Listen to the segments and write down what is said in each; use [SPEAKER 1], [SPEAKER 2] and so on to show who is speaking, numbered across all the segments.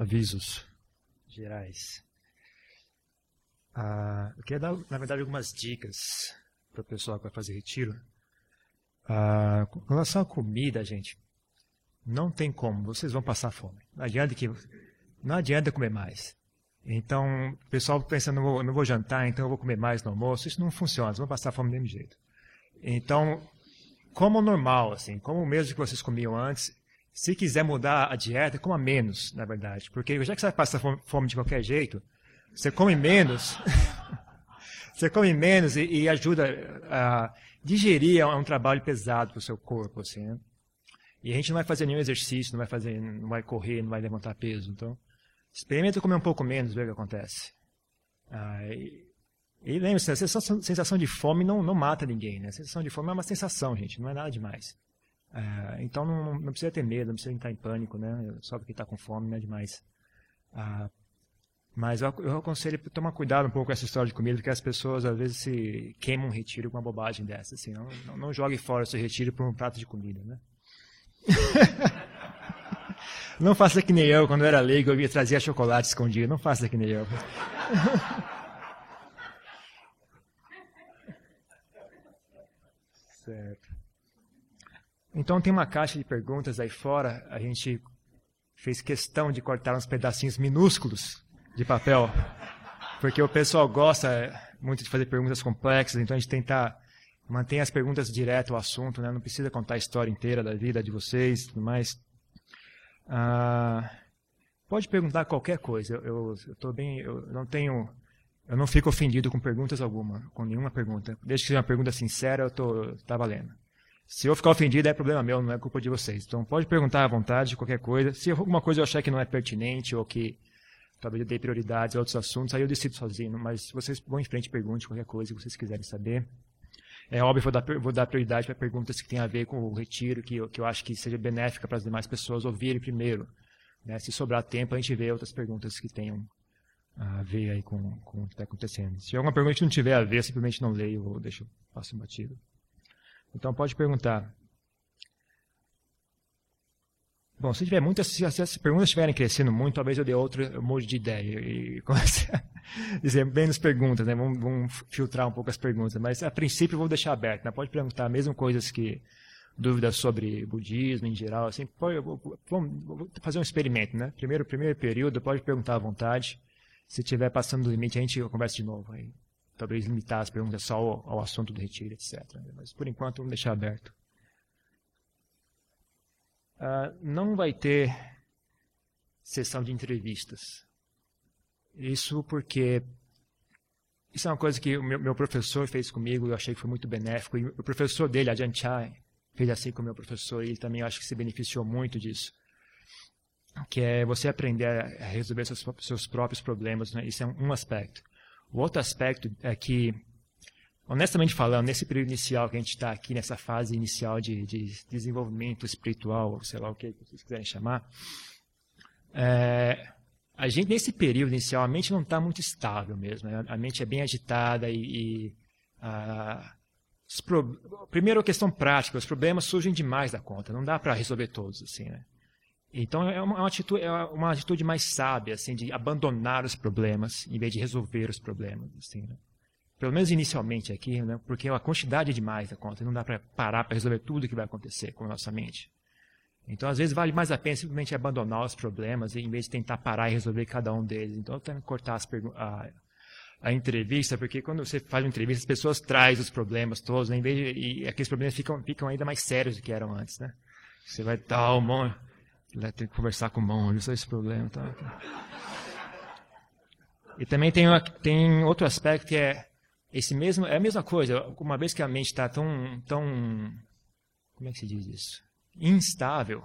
[SPEAKER 1] avisos gerais. Ah, eu queria dar, na verdade, algumas dicas para o pessoal que vai fazer retiro. Ah, com relação à comida, gente, não tem como, vocês vão passar fome. Não adianta, que, não adianta comer mais. Então, o pessoal pensa, não vou, não vou jantar, então eu vou comer mais no almoço. Isso não funciona, vocês vão passar fome do mesmo jeito. Então, como normal, assim, como o mesmo que vocês comiam antes, se quiser mudar a dieta, coma menos, na verdade. Porque já que você vai passar fome de qualquer jeito, você come menos, você come menos e, e, ajuda a digerir é um trabalho pesado para o seu corpo, assim, né? E a gente não vai fazer nenhum exercício, não vai fazer, não vai correr, não vai levantar peso, então experimenta comer um pouco menos, ver o que acontece. Ah, e, e lembre-se, a sensação, sensação, de fome não, não mata ninguém, né? A sensação de fome é uma sensação, gente, não é nada demais. Ah, então não, não, precisa ter medo, não precisa entrar em pânico, né? Só porque está com fome não é demais. Ah, mas eu, eu aconselho tomar cuidado um pouco com essa história de comida, porque as pessoas às vezes se queimam um retiro com uma bobagem dessa. Assim, não, não, não jogue fora seu retiro por um prato de comida. Né? não faça que nem eu, quando eu era leigo, eu ia trazer chocolate escondido. Não faça que nem eu. certo. Então tem uma caixa de perguntas aí fora. A gente fez questão de cortar uns pedacinhos minúsculos de papel, porque o pessoal gosta muito de fazer perguntas complexas, então a gente tenta manter as perguntas direto ao assunto, né? não precisa contar a história inteira da vida de vocês tudo mais. Ah, pode perguntar qualquer coisa, eu, estou bem, eu não tenho, eu não fico ofendido com perguntas alguma, com nenhuma pergunta. Desde que seja uma pergunta sincera, eu tô, tá valendo. Se eu ficar ofendido, é problema meu, não é culpa de vocês. Então pode perguntar à vontade, qualquer coisa. Se alguma coisa eu achar que não é pertinente ou que talvez eu dê prioridades a outros assuntos, aí eu decido sozinho. Mas vocês vão em frente e pergunte qualquer coisa que vocês quiserem saber. É óbvio, dar, vou dar prioridade para perguntas que têm a ver com o retiro, que eu, que eu acho que seja benéfica para as demais pessoas ouvirem primeiro. Né? Se sobrar tempo, a gente vê outras perguntas que tenham a ver aí com, com o que está acontecendo. Se alguma pergunta que não tiver a ver, simplesmente não leio ou deixo, passo batido. Então pode perguntar. Bom, se tiver muitas, se as perguntas estiverem crescendo muito, talvez eu dê outro eu mude de ideia e comece a dizer menos perguntas, né? Vamos, vamos, filtrar um pouco as perguntas, mas a princípio vou deixar aberto, né? Pode perguntar mesmo coisas que dúvidas sobre budismo em geral, assim, pode, vamos fazer um experimento, né? Primeiro, primeiro período, pode perguntar à vontade. Se estiver passando do limite, a gente conversa de novo. Aí, talvez limitar as perguntas só ao, ao assunto do retiro, etc. Mas por enquanto vamos deixar aberto. Uh, não vai ter sessão de entrevistas. Isso porque isso é uma coisa que o meu, meu professor fez comigo eu achei que foi muito benéfico. E o professor dele, Ajahn Chai, fez assim com o meu professor e ele também acho que se beneficiou muito disso. Que é você aprender a resolver seus, seus próprios problemas. Né? Isso é um aspecto. O outro aspecto é que honestamente falando, nesse período inicial que a gente está aqui, nessa fase inicial de, de, desenvolvimento espiritual, sei lá o que vocês quiserem chamar, é, a gente, nesse período inicial, a mente não está muito estável mesmo. Né? A mente é bem agitada e. e a, pro, primeiro, a questão prática: os problemas surgem demais da conta, não dá para resolver todos. assim, né? Então, é uma, é uma, atitude, é uma atitude mais sábia, assim, de abandonar os problemas em vez de resolver os problemas. Assim, né? pelo menos inicialmente aqui, né, porque a quantidade é demais da conta, não dá para parar para resolver tudo o que vai acontecer com a nossa mente. Então, às vezes, vale mais a pena simplesmente abandonar os problemas em vez de tentar parar e resolver cada um deles. Então, eu tenho que cortar a, a, entrevista, porque quando você faz uma entrevista, as pessoas trazem os problemas todos, né, em vez de, e aqueles problemas ficam, ficam ainda mais sérios do que eram antes. Né? Você vai dar o monge, vai ter que conversar com o monge, só esse problema. Tá? E também tem, uma, tem outro aspecto que é esse mesmo é a mesma coisa. Uma vez que a mente está tão, tão, como é que se diz isso? Instável.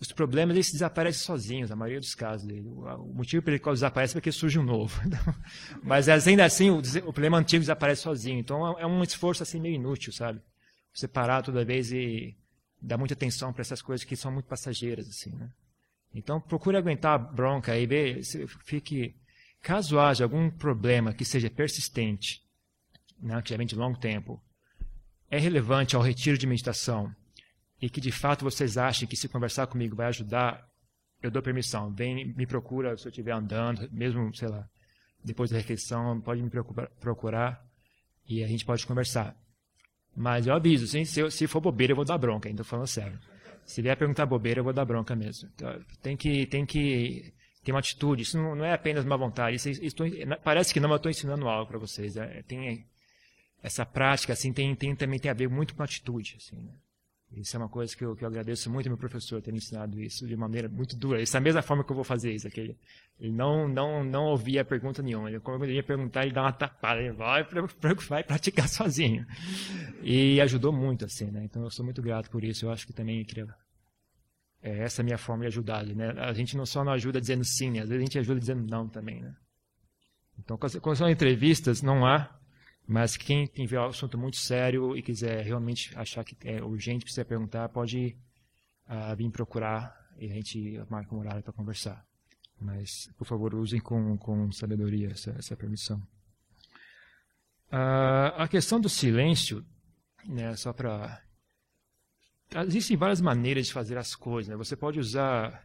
[SPEAKER 1] Os problemas eles desaparecem sozinhos, na maioria dos casos. O motivo pelo qual desaparece é porque surge um novo. Mas ainda assim, o, o problema antigo desaparece sozinho. Então é um esforço assim meio inútil, sabe? Você parar toda vez e dar muita atenção para essas coisas que são muito passageiras, assim, né? Então procure aguentar a bronca e ver, fique Caso haja algum problema que seja persistente, né, que já vem de longo tempo, é relevante ao retiro de meditação e que de fato vocês achem que se conversar comigo vai ajudar eu dou permissão. Vem, me procura se eu estiver andando, mesmo, sei lá, depois da refeição, pode me procurar e a gente pode conversar. Mas eu aviso, assim, se, se for bobeira, eu vou dar bronca, ainda falando sério. Se vier perguntar bobeira, eu vou dar bronca mesmo. Então, tem que, tem que ter uma atitude. Isso não, não é apenas uma vontade. Isso, isso, parece que não, mas eu estou ensinando algo para vocês. É, tem essa prática, assim, tem, tem, também tem a ver muito com atitude, assim, né? Isso é uma coisa que eu, que eu agradeço muito ao meu professor ter me ensinado isso de maneira muito dura. Isso é a mesma forma que eu vou fazer isso. Aqui. Ele não, não, não ouvia pergunta nenhuma. Ele, quando ele ia perguntar, ele dá uma tapada. Ele vai, vai praticar sozinho. E ajudou muito, assim, né? Então eu sou muito grato por isso. Eu acho que também queria... É essa é a minha forma de ajudar né? A gente não só não ajuda dizendo sim, né? às vezes a gente ajuda dizendo não também, né? Então, quando são entrevistas, não há mas quem tiver um assunto muito sério e quiser realmente achar que é urgente, precisa perguntar, pode uh, vir procurar e a gente marca um horário para conversar. Mas, por favor, usem com, com sabedoria essa, essa permissão. Uh, a questão do silêncio, né, só para. Existem várias maneiras de fazer as coisas. Né? Você pode usar,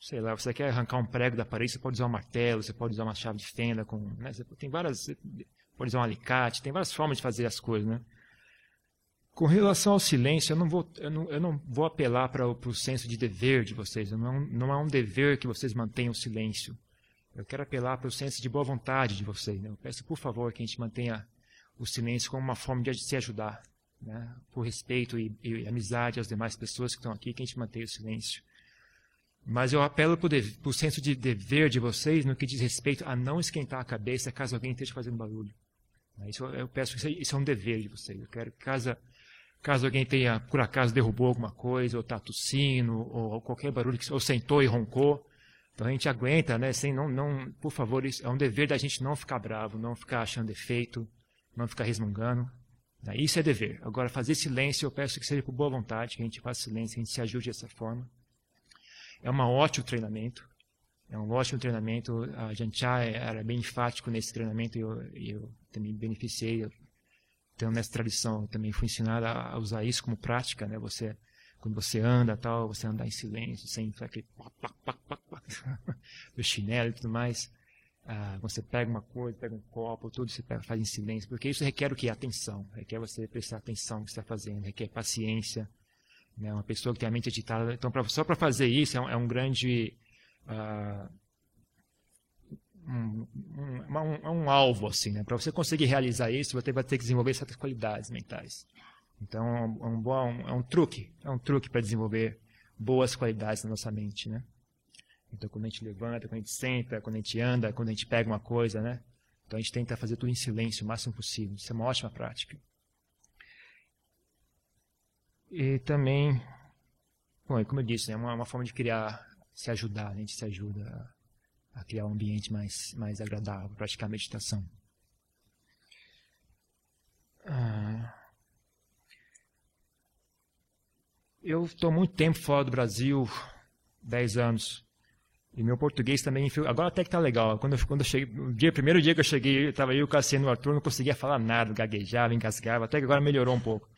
[SPEAKER 1] sei lá, você quer arrancar um prego da parede, você pode usar um martelo, você pode usar uma chave de fenda. Com, né? Tem várias pode usar um alicate, tem várias formas de fazer as coisas, né? Com relação ao silêncio, eu não vou, eu não, eu não vou apelar para o senso de dever de vocês. Não é, um, não é um dever que vocês mantenham o silêncio. Eu quero apelar para o senso de boa vontade de vocês. Né? Eu peço, por favor, que a gente mantenha o silêncio como uma forma de se ajudar. Né? Por respeito e, e amizade às demais pessoas que estão aqui, que a gente mantenha o silêncio. Mas eu apelo para o senso de dever de vocês no que diz respeito a não esquentar a cabeça caso alguém esteja fazendo barulho. Né? Isso eu peço que isso é um dever de vocês. Eu quero que caso, caso alguém tenha, por acaso, derrubou alguma coisa, ou está tossindo, ou qualquer barulho, ou sentou e roncou, então a gente aguenta, né? Sem, não, não, por favor, isso é um dever da gente não ficar bravo, não ficar achando defeito, não ficar resmungando. Né? Isso é dever. Agora, fazer silêncio, eu peço que seja por boa vontade, que a gente faça silêncio, que a gente se ajude dessa forma. É um ótimo treinamento. É um ótimo treinamento. A Janchá era bem enfático nesse treinamento e eu, eu, também beneficiei. Eu, então, nessa tradição, também fui ensinado a usar isso como prática. Né? Você, quando você anda, tal, você andar em silêncio, sem aquele do chinelo e tudo mais. Ah, você pega uma coisa, pega um copo, tudo você pega, faz em silêncio, porque isso requer o que? Atenção. Requer você prestar atenção no que está fazendo, requer paciência. Né? Uma pessoa que tem a mente agitada. Então, pra, só para fazer isso é um, é um grande uh, um, um, um, alvo assim, né? Para você conseguir realizar isso, você vai ter que desenvolver certas qualidades mentais. Então, é um, bom, é um truque, é um truque para desenvolver boas qualidades na nossa mente, né? Então, quando a gente levanta, quando a gente senta, quando a gente anda, quando a gente pega uma coisa, né? Então, a gente tenta fazer tudo em silêncio o máximo possível. Isso é uma ótima prática. E também, bom, como eu disse, é uma, uma forma de criar se ajudar, a gente se ajuda a, criar um ambiente mais, mais agradável, praticar meditação. Ah, eu estou muito tempo fora do Brasil, 10 anos. E meu português também, agora até que tá legal. Quando eu, quando eu cheguei, o dia, primeiro dia que eu cheguei, estava eu, o Cassiano e o Arthur, não conseguia falar nada, gaguejava, engasgava, até que agora melhorou um pouco.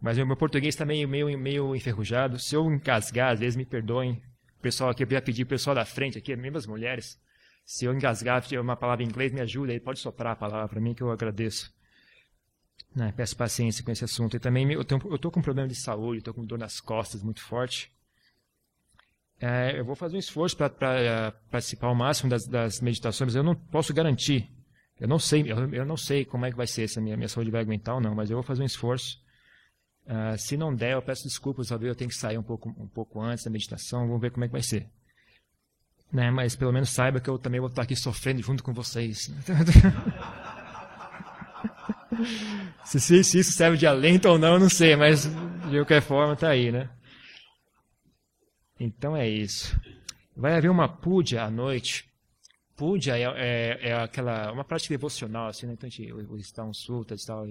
[SPEAKER 1] Mas o meu português está meio, meio, meio enferrujado. Se eu engasgar, às vezes me perdoem, pessoal aqui, eu ia pedir o pessoal da frente aqui, mesmo as mulheres, se eu engasgar uma palavra em inglês, me ajuda aí, pode soprar a palavra para mim que eu agradeço. Né, peço paciência com esse assunto. E também eu estou com um problema de saúde, estou com dor nas costas muito forte. É, eu vou fazer um esforço para é, participar ao máximo das, das, meditações, eu não posso garantir. Eu não sei, eu, eu, não sei como é que vai ser, se a minha, minha saúde vai aguentar ou não, mas eu vou fazer um esforço. Uh, se não der, eu peço desculpas, talvez eu tenho que sair um pouco, um pouco antes da meditação, vamos ver como é que vai ser. Né? Mas pelo menos saiba que eu também vou estar aqui sofrendo junto com vocês. se, se, se, isso serve de alento ou não, eu não sei, mas de qualquer forma está aí, né? Então é isso. Vai haver uma puja à noite. Puja é, é, é aquela, uma prática devocional, assim, né? Então a gente, um sultas e tal,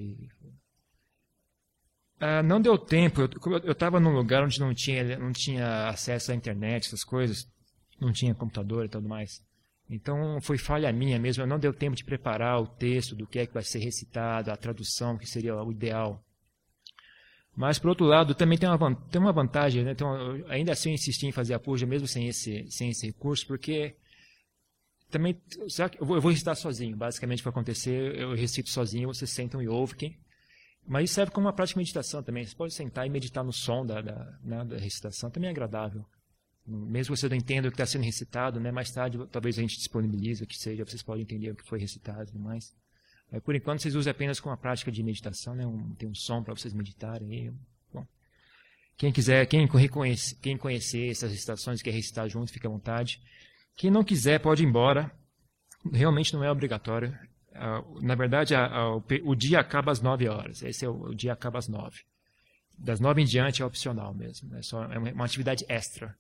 [SPEAKER 1] Uh, não deu tempo. Eu estava num lugar onde não tinha, não tinha acesso à internet, essas coisas. Não tinha computador e tudo mais. Então foi falha minha mesmo. Não deu tempo de preparar o texto do que é que vai ser recitado, a tradução, que seria o ideal. Mas, por outro lado, também tem uma, tem uma vantagem, né? Então, ainda assim eu insisti em fazer a puja, mesmo sem esse, sem esse recurso, porque também, eu vou, eu vou recitar sozinho, basicamente que vai acontecer, eu recito sozinho, vocês sentam e ouvem. Mas isso serve como uma prática de meditação também. Você pode sentar e meditar no som da, da, né, da recitação, também é agradável. Mesmo você não entenda o que está sendo recitado, né, mais tarde talvez a gente disponibilize o que seja, vocês podem entender o que foi recitado e mais. Mas, por enquanto vocês usam apenas como uma prática de meditação, né, um, tem um som para vocês meditarem. Bom, quem quiser, quem, reconhece, quem conhecer essas recitações, quer recitar junto, fique à vontade. Quem não quiser pode ir embora. Realmente não é obrigatório. Na verdade, o, o, dia acaba às 9 horas. Esse é o, o, dia acaba às 9. Das 9 em diante é opcional mesmo. É, só, é uma, uma, atividade extra.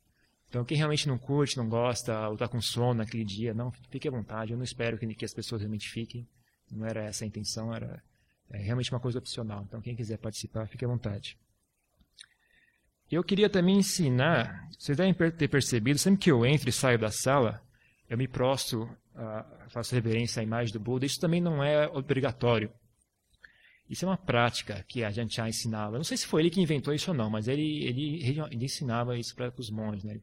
[SPEAKER 1] Então, quem realmente não curte, não gosta, ou está com sono naquele dia, não, fique à vontade. Eu não espero que, que as pessoas realmente fiquem. Não era essa a intenção, era é, realmente uma coisa opcional. Então, quem quiser participar, fique à vontade. Eu queria também ensinar, vocês devem ter percebido, sempre que eu entro e saio da sala, eu me prostro, faço reverência à imagem do Buda. Isso também não é obrigatório. Isso é uma prática que a já ensinava. não sei se foi ele que inventou isso ou não, mas ele, ele, ele ensinava isso para os monges. Né?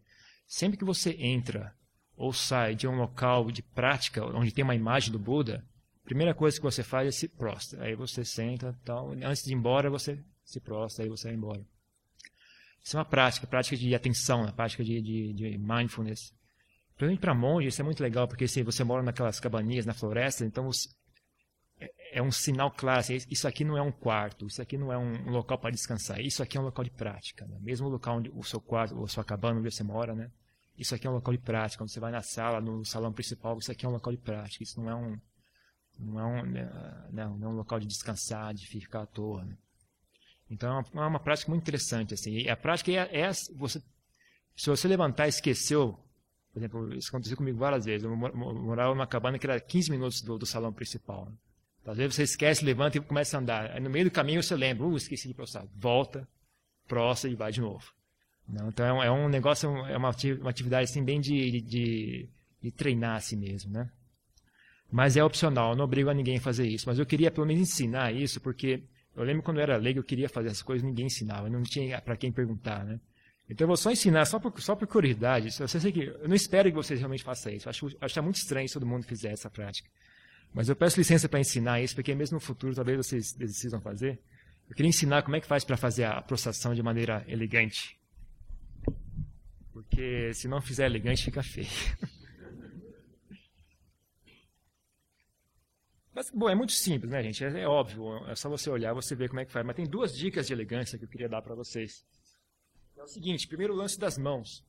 [SPEAKER 1] Sempre que você entra ou sai de um local de prática onde tem uma imagem do Buda, a primeira coisa que você faz é se prostra. Aí você senta, tal. antes de ir embora, você se prostra, aí você vai embora. Isso é uma prática, prática de atenção, uma prática de, de, de mindfulness. Principalmente para monge, isso é muito legal, porque se você mora naquelas cabaninhas na floresta, então é, é um sinal. Assim, isso aqui não é um quarto, isso aqui não é um, local para descansar, isso aqui é um local de prática. Né? Mesmo o local onde o seu quarto, ou a sua cabana onde você mora, né? isso aqui é um local de prática. Quando você vai na sala, no salão principal, isso aqui é um local de prática. Isso não é um, não é um, né, não, não é um local de descansar, de ficar à toa. Né? Então é uma, é uma, prática muito interessante. Assim. E a prática é, é você, se você levantar e esqueceu, por exemplo, isso aconteceu comigo várias vezes. Eu morava numa cabana que era 15 minutos do, do salão principal. Então, às vezes você esquece, levanta e começa a andar. Aí no meio do caminho você lembra, uh, esqueci de prostrar. Volta, prostra e vai de novo. Não, então é um, é um, negócio, é uma atividade assim, bem de, de, de treinar a si mesmo. Né? Mas é opcional, eu não obrigo a ninguém a fazer isso. Mas eu queria pelo menos ensinar isso, porque eu lembro quando eu era leigo, eu queria fazer essas coisas, ninguém ensinava, não tinha para quem perguntar, né? Então eu vou só ensinar, só por, só por curiosidade. Eu, que, eu não espero que vocês realmente façam isso. Eu acho, acho muito estranho se todo mundo fizer essa prática. Mas eu peço licença para ensinar isso, porque mesmo no futuro talvez vocês decidam fazer. Eu queria ensinar como é que faz para fazer a prostração de maneira elegante. Porque se não fizer elegante, fica feio. Mas, bom, é muito simples, né, gente? É, é, óbvio, é só você olhar, você ver como é que faz. Mas tem duas dicas de elegância que eu queria dar para vocês. É o seguinte, primeiro lance das mãos.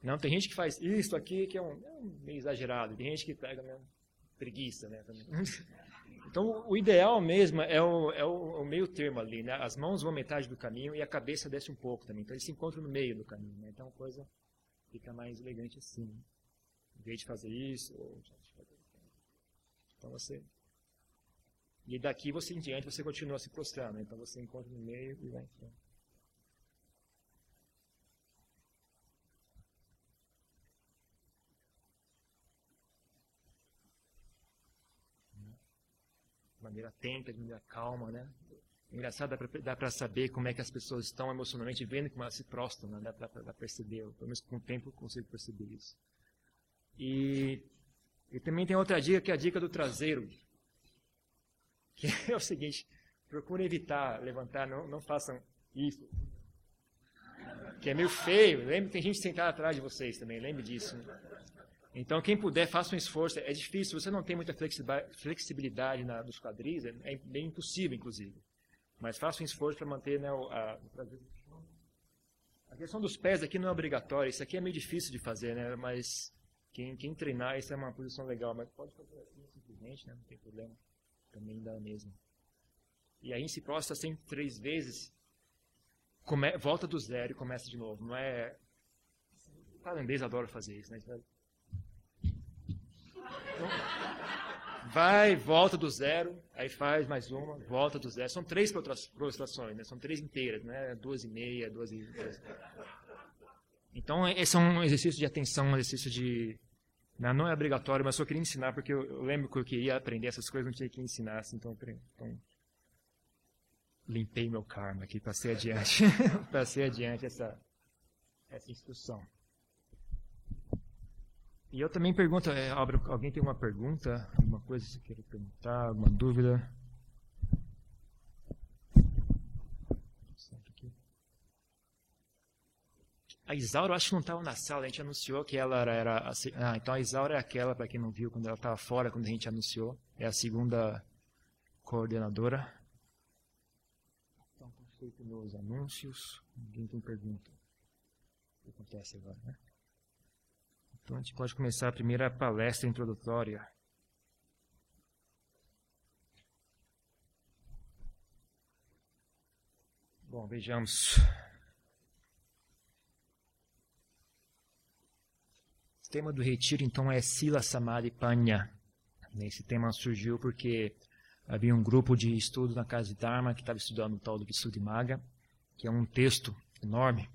[SPEAKER 1] Não, tem gente que faz isso aqui, que é um, é um meio exagerado. Tem gente que pega preguiça, né? Então, o ideal mesmo é o, é o, o, meio termo ali, né? As mãos vão metade do caminho e a cabeça desce um pouco também. Então, eles se encontram no meio do caminho, né? Então, a coisa fica mais elegante assim. Em vez de fazer isso, ou então você. E daqui você em diante você continua se prostrando. Então você encontra no meio e vai em frente. Maneira atenta, de maneira calma, né? Engraçado, dá para saber como é que as pessoas estão emocionalmente vendo como elas se prostram, né? dá para perceber, pelo menos com o tempo eu consigo perceber isso. E e também tem outra dica, que é a dica do traseiro. Que é o seguinte, procure evitar levantar, não, não façam isso. Que é meio feio. Lembre, tem gente sentada atrás de vocês também, lembre disso. Então, quem puder, faça um esforço. É difícil, você não tem muita flexibilidade na, dos quadris, é, é bem impossível, inclusive. Mas faça um esforço para manter né, a, a questão dos pés aqui não é obrigatória. Isso aqui é meio difícil de fazer, né? mas quem, quem treinar, isso é uma posição legal, mas pode fazer assim simplesmente, né? não tem problema. Também dá mesmo. E aí se prostra sempre três vezes, come, volta do zero e começa de novo. Não é. O tailandês adora fazer isso, né? Vai, volta do zero, aí faz mais uma, volta do zero. São três prostrações, né? São três inteiras, né? Duas e meia, duas e. Então, esse é um exercício de atenção, um exercício de. Né, não é obrigatório, mas só queria ensinar, porque eu, lembro que eu queria aprender essas coisas, não tinha que ensinar, então, então limpei meu karma aqui, passei adiante, passei adiante essa, essa instrução. E eu também pergunto, é, alguém tem uma pergunta, alguma coisa que você queira perguntar, alguma dúvida? A Isaura, eu acho que não estava na sala, a gente anunciou que ela era. era ah, então a Isaura é aquela, para quem não viu, quando ela estava fora, quando a gente anunciou. É a segunda coordenadora. Então, está feito meus anúncios. Ninguém tem pergunta. O que acontece agora, né? Então a gente pode começar a primeira palestra introdutória. Bom, vejamos. O tema do retiro, então, é Sila Samadhi Panya. Esse tema surgiu porque havia um grupo de estudo na Casa de Dharma que estava estudando o tal do Visuddhimagga, que é um texto enorme,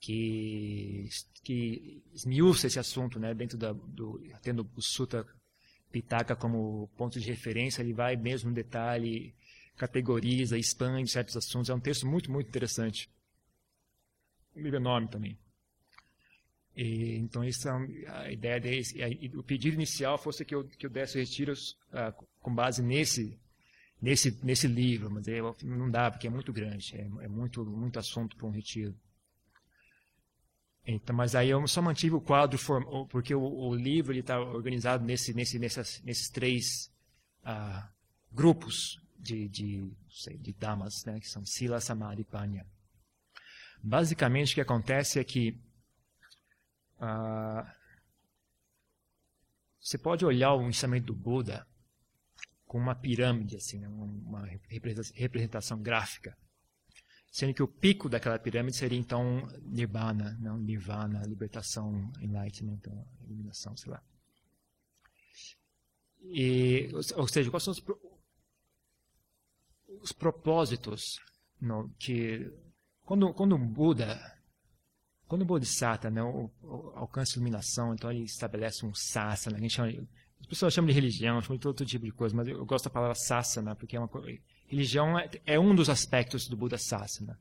[SPEAKER 1] que, que esmiuça esse assunto, né, dentro da, do, tendo o Sutta Pitaka como ponto de referência, ele vai mesmo no detalhe, categoriza, expande certos assuntos. É um texto muito, muito interessante. Um livro enorme também. E, então, isso é a ideia desse. o pedido inicial fosse que eu, que eu desse retiros uh, com base nesse, nesse, nesse livro, mas eu, não dá, porque é muito grande, é, é muito, muito assunto para um retiro. Então, mas aí eu só mantive o quadro, porque o, o livro está organizado nesse, nesse, nessas, nesses três ah, grupos de, de, sei, de damas, né, que são Sila, Samadhi e Panya. Basicamente, o que acontece é que ah, você pode olhar o ensinamento do Buda como uma pirâmide, assim, né, uma representação gráfica sendo que o pico daquela pirâmide seria então Nirvana, não Nirvana, libertação, enlightenment, então, iluminação, sei lá. E, ou seja, quais são os, os propósitos que quando quando um Buda quando o Bodhisattva né, o, alcança iluminação, então ele estabelece um sasana, a gente chama, as pessoas chamam de religião, chamam de todo tipo de coisa, mas eu, eu gosto da palavra sasana, porque é uma Religião é, é um dos aspectos do Buda Sasana.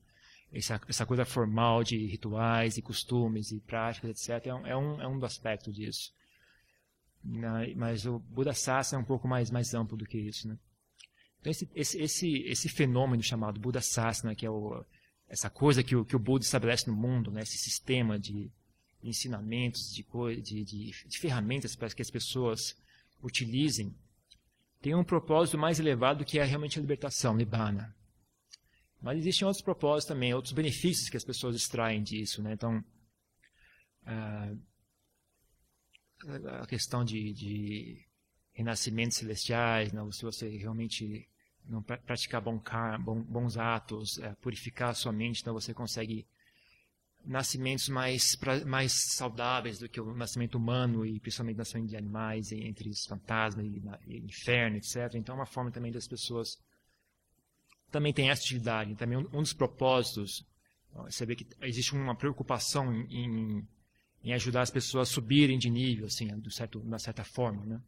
[SPEAKER 1] Essa, essa coisa formal de rituais e costumes e práticas, etc., é um, é um, é dos aspectos disso. Mas o Buda Sasana é um pouco mais, mais amplo do que isso. Né? Então, esse, esse, esse, esse fenômeno chamado Buda Sasana, que é o, essa coisa que o, que o Buda estabelece no mundo, né? esse sistema de ensinamentos, de, de, de, de ferramentas para que as pessoas utilizem tem um propósito mais elevado que é realmente a libertação, Nibbana. Mas existem outros propósitos também, outros benefícios que as pessoas extraem disso. Né? Então, a questão de, de renascimentos celestiais, né? se você realmente não praticar bom, bons atos, é, purificar a sua mente, então você consegue nascimentos mais, mais saudáveis do que o nascimento humano e principalmente o nascimento de animais, entre os fantasmas e, e inferno, etc. Então é uma forma também das pessoas também tem essa atividade. Também um, um dos propósitos, você vê que existe uma preocupação em, em ajudar as pessoas a subirem de nível, assim, de certo, uma certa forma, né?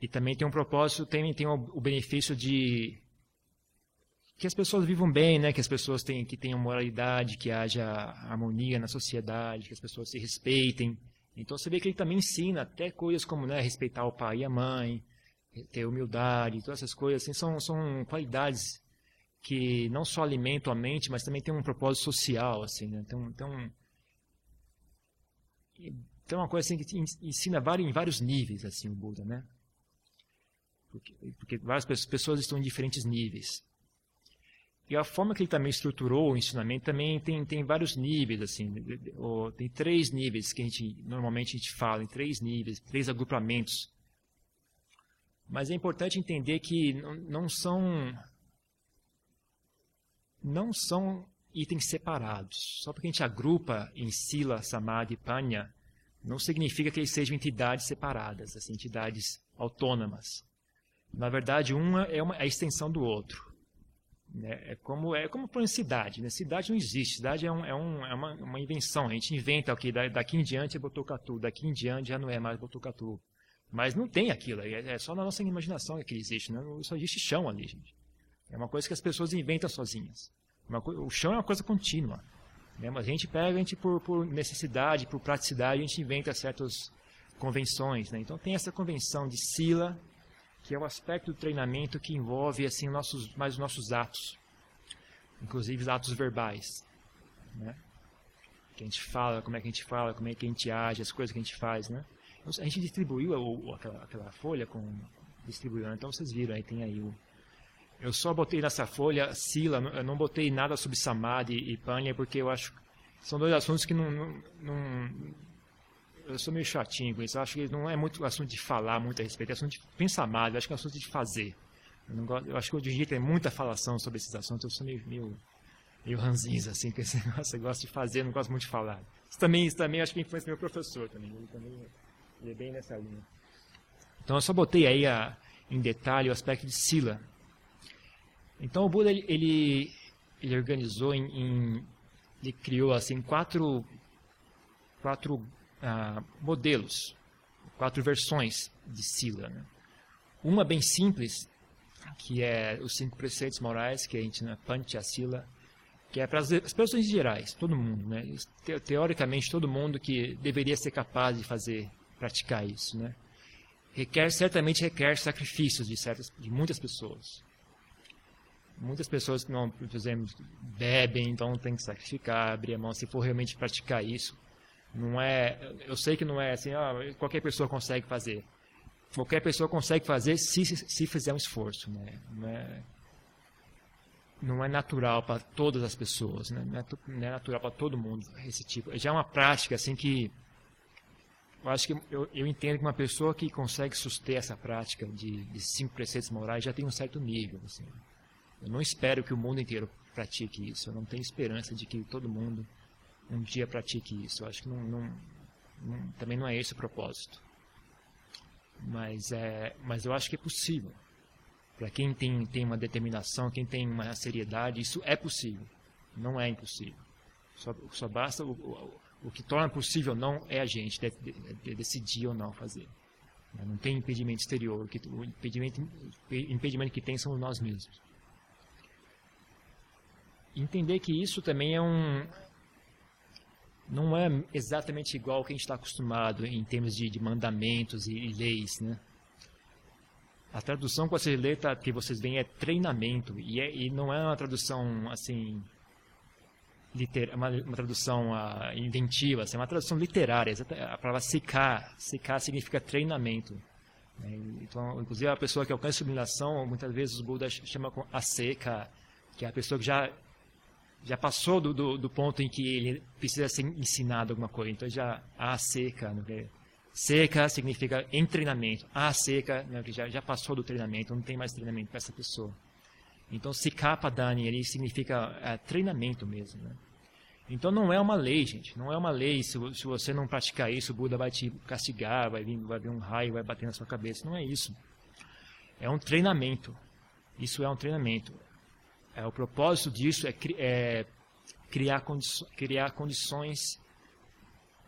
[SPEAKER 1] E também tem um propósito, tem, tem o, o benefício de que as pessoas vivam bem, né? Que as pessoas tenham, que tenham moralidade, que haja harmonia na sociedade, que as pessoas se respeitem. Então você vê que ele também ensina até coisas como né, respeitar o pai e a mãe, ter humildade, todas essas coisas assim, são, são qualidades que não só alimentam a mente, mas também tem um propósito social, assim, né? Então, então, então uma coisa assim que ensina em vários níveis, assim, o Buda, né? Porque, porque várias pessoas estão em diferentes níveis. E a forma que ele também estruturou o ensinamento também tem, tem vários níveis, assim, tem três níveis que a gente normalmente a gente fala, em três níveis, três agrupamentos. Mas é importante entender que não, são não são itens separados. Só porque a gente agrupa em Sila, Samadhi Panya, não significa que eles sejam entidades separadas, assim, entidades autônomas. Na verdade, uma é uma, é a extensão do outro. Né? É como é como por cidade. Né? Cidade não existe. Cidade é, um, é, um, é uma, uma, invenção. A gente inventa o okay, daqui em diante é Botucatu, daqui em diante já não é mais Botucatu. Mas não tem aquilo. É, é só na nossa imaginação que existe. Né? Só existe chão ali, gente. É uma coisa que as pessoas inventam sozinhas. o chão é uma coisa contínua. Né? Mas a gente pega, a gente por, por necessidade, por praticidade, a gente inventa certas convenções. Né? Então tem essa convenção de Sila, que é o aspecto do treinamento que envolve assim nossos, mais os nossos atos, inclusive os atos verbais. Né? Que a gente fala, como é que a gente fala, como é que a gente age, as coisas que a gente faz. Né? A gente distribuiu a, aquela, aquela folha com distribuiu, né? então vocês viram, aí tem aí o, eu só botei nessa folha Sila, eu não botei nada sobre Samadhi e Panya, porque eu acho que são dois assuntos que não, não, não eu sou meio chatinho com isso. Eu acho que não é muito assunto de falar muito a respeito, é assunto de pensar mais, eu acho que é assunto de fazer. Eu, gosto, eu acho que hoje em dia tem muita falação sobre esses assuntos, eu sou meio, meio, meio ranzinza, assim, com esse negócio. Eu gosto de fazer, não gosto muito de falar. Isso também, isso também acho que influencia meu professor também. Ele também ele é bem nessa linha. Então eu só botei aí a, em detalhe o aspecto de Sila, então o Buda ele, ele, ele organizou em, em, ele criou assim quatro quatro uh, modelos, quatro versões de Sila. Né? Uma bem simples, que é os cinco preceitos morais, que a gente chama Panchasila, que é para as pessoas gerais, todo mundo, né? Teoricamente todo mundo que deveria ser capaz de fazer, praticar isso, né? Requer certamente requer sacrifícios de certas, de muitas pessoas muitas pessoas que não, por exemplo, bebem, então tem que sacrificar, abrir a mão, se for realmente praticar isso. Não é, eu sei que não é assim, ah, qualquer pessoa consegue fazer. Qualquer pessoa consegue fazer se, se fizer um esforço, né? Não é, não é natural para todas as pessoas, né? não, é, não é natural para todo mundo esse tipo. Já é uma prática assim que eu acho que eu, eu entendo que uma pessoa que consegue suster essa prática de, de cinco preceitos morais já tem um certo nível, assim. Eu não espero que o mundo inteiro pratique isso. Eu não tenho esperança de que todo mundo um dia pratique isso. Eu acho que não, não, não, também não é esse o propósito. Mas, é, mas eu acho que é possível. Para quem tem, tem uma determinação, quem tem uma seriedade, isso é possível. Não é impossível. Só, só basta. O, o, o que torna possível não é a gente de, de, de decidir ou não fazer. Não tem impedimento exterior. O impedimento, impedimento que tem são nós mesmos entender que isso também é um não é exatamente igual ao que a gente está acostumado em termos de, de mandamentos e, e, leis, né? A tradução que vocês lê, tá, que vocês veem é treinamento e, é, e não é uma tradução assim liter, uma, uma tradução uh, inventiva, assim, é uma tradução literária. A palavra secar, secar significa treinamento. Né? Então, inclusive a pessoa que alcança a iluminação, muitas vezes os Budas chamam a seca, que é a pessoa que já já passou do, do, do, ponto em que ele precisa ser ensinado alguma coisa. Então já a seca, né? seca significa em treinamento. A seca, né? já, já passou do treinamento, não tem mais treinamento para essa pessoa. Então Sikapadani, ele significa é, treinamento mesmo. Né? Então não é uma lei, gente. Não é uma lei. Se, se você não praticar isso, o Buda vai te castigar, vai vir, vai vir um raio, vai bater na sua cabeça. Não é isso. É um treinamento. Isso é um treinamento. É, o propósito disso é, é criar, condi criar condições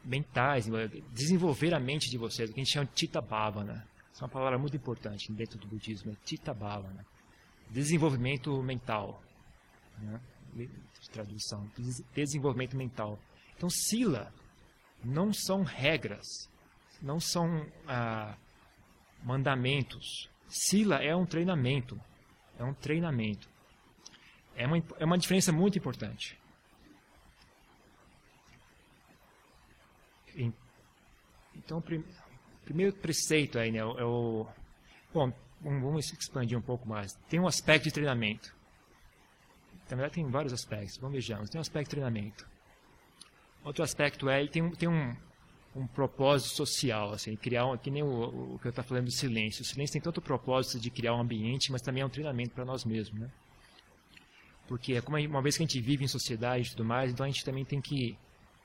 [SPEAKER 1] mentais, desenvolver a mente de vocês, o que a gente chama de Tita Bhavana. É uma palavra muito importante dentro do budismo, é Tita Bhavana. Desenvolvimento mental. Né? Tradução. Desenvolvimento mental. Então, Sila não são regras, não são ah, mandamentos. Sila é um treinamento. É um treinamento. É uma, é uma diferença muito importante. Então, o primeiro preceito aí, né, é o... Bom, vamos expandir um pouco mais. Tem um aspecto de treinamento. Na verdade, tem vários aspectos. Vamos vejamos. Tem um aspecto de treinamento. Outro aspecto é, tem, tem um, um propósito social, assim, criar um, que nem o, o que eu estou falando do silêncio. O silêncio tem tanto o propósito de criar um ambiente, mas também é um treinamento para nós mesmos, né? Porque é como uma vez que a gente vive em sociedade e tudo mais, então a gente também tem que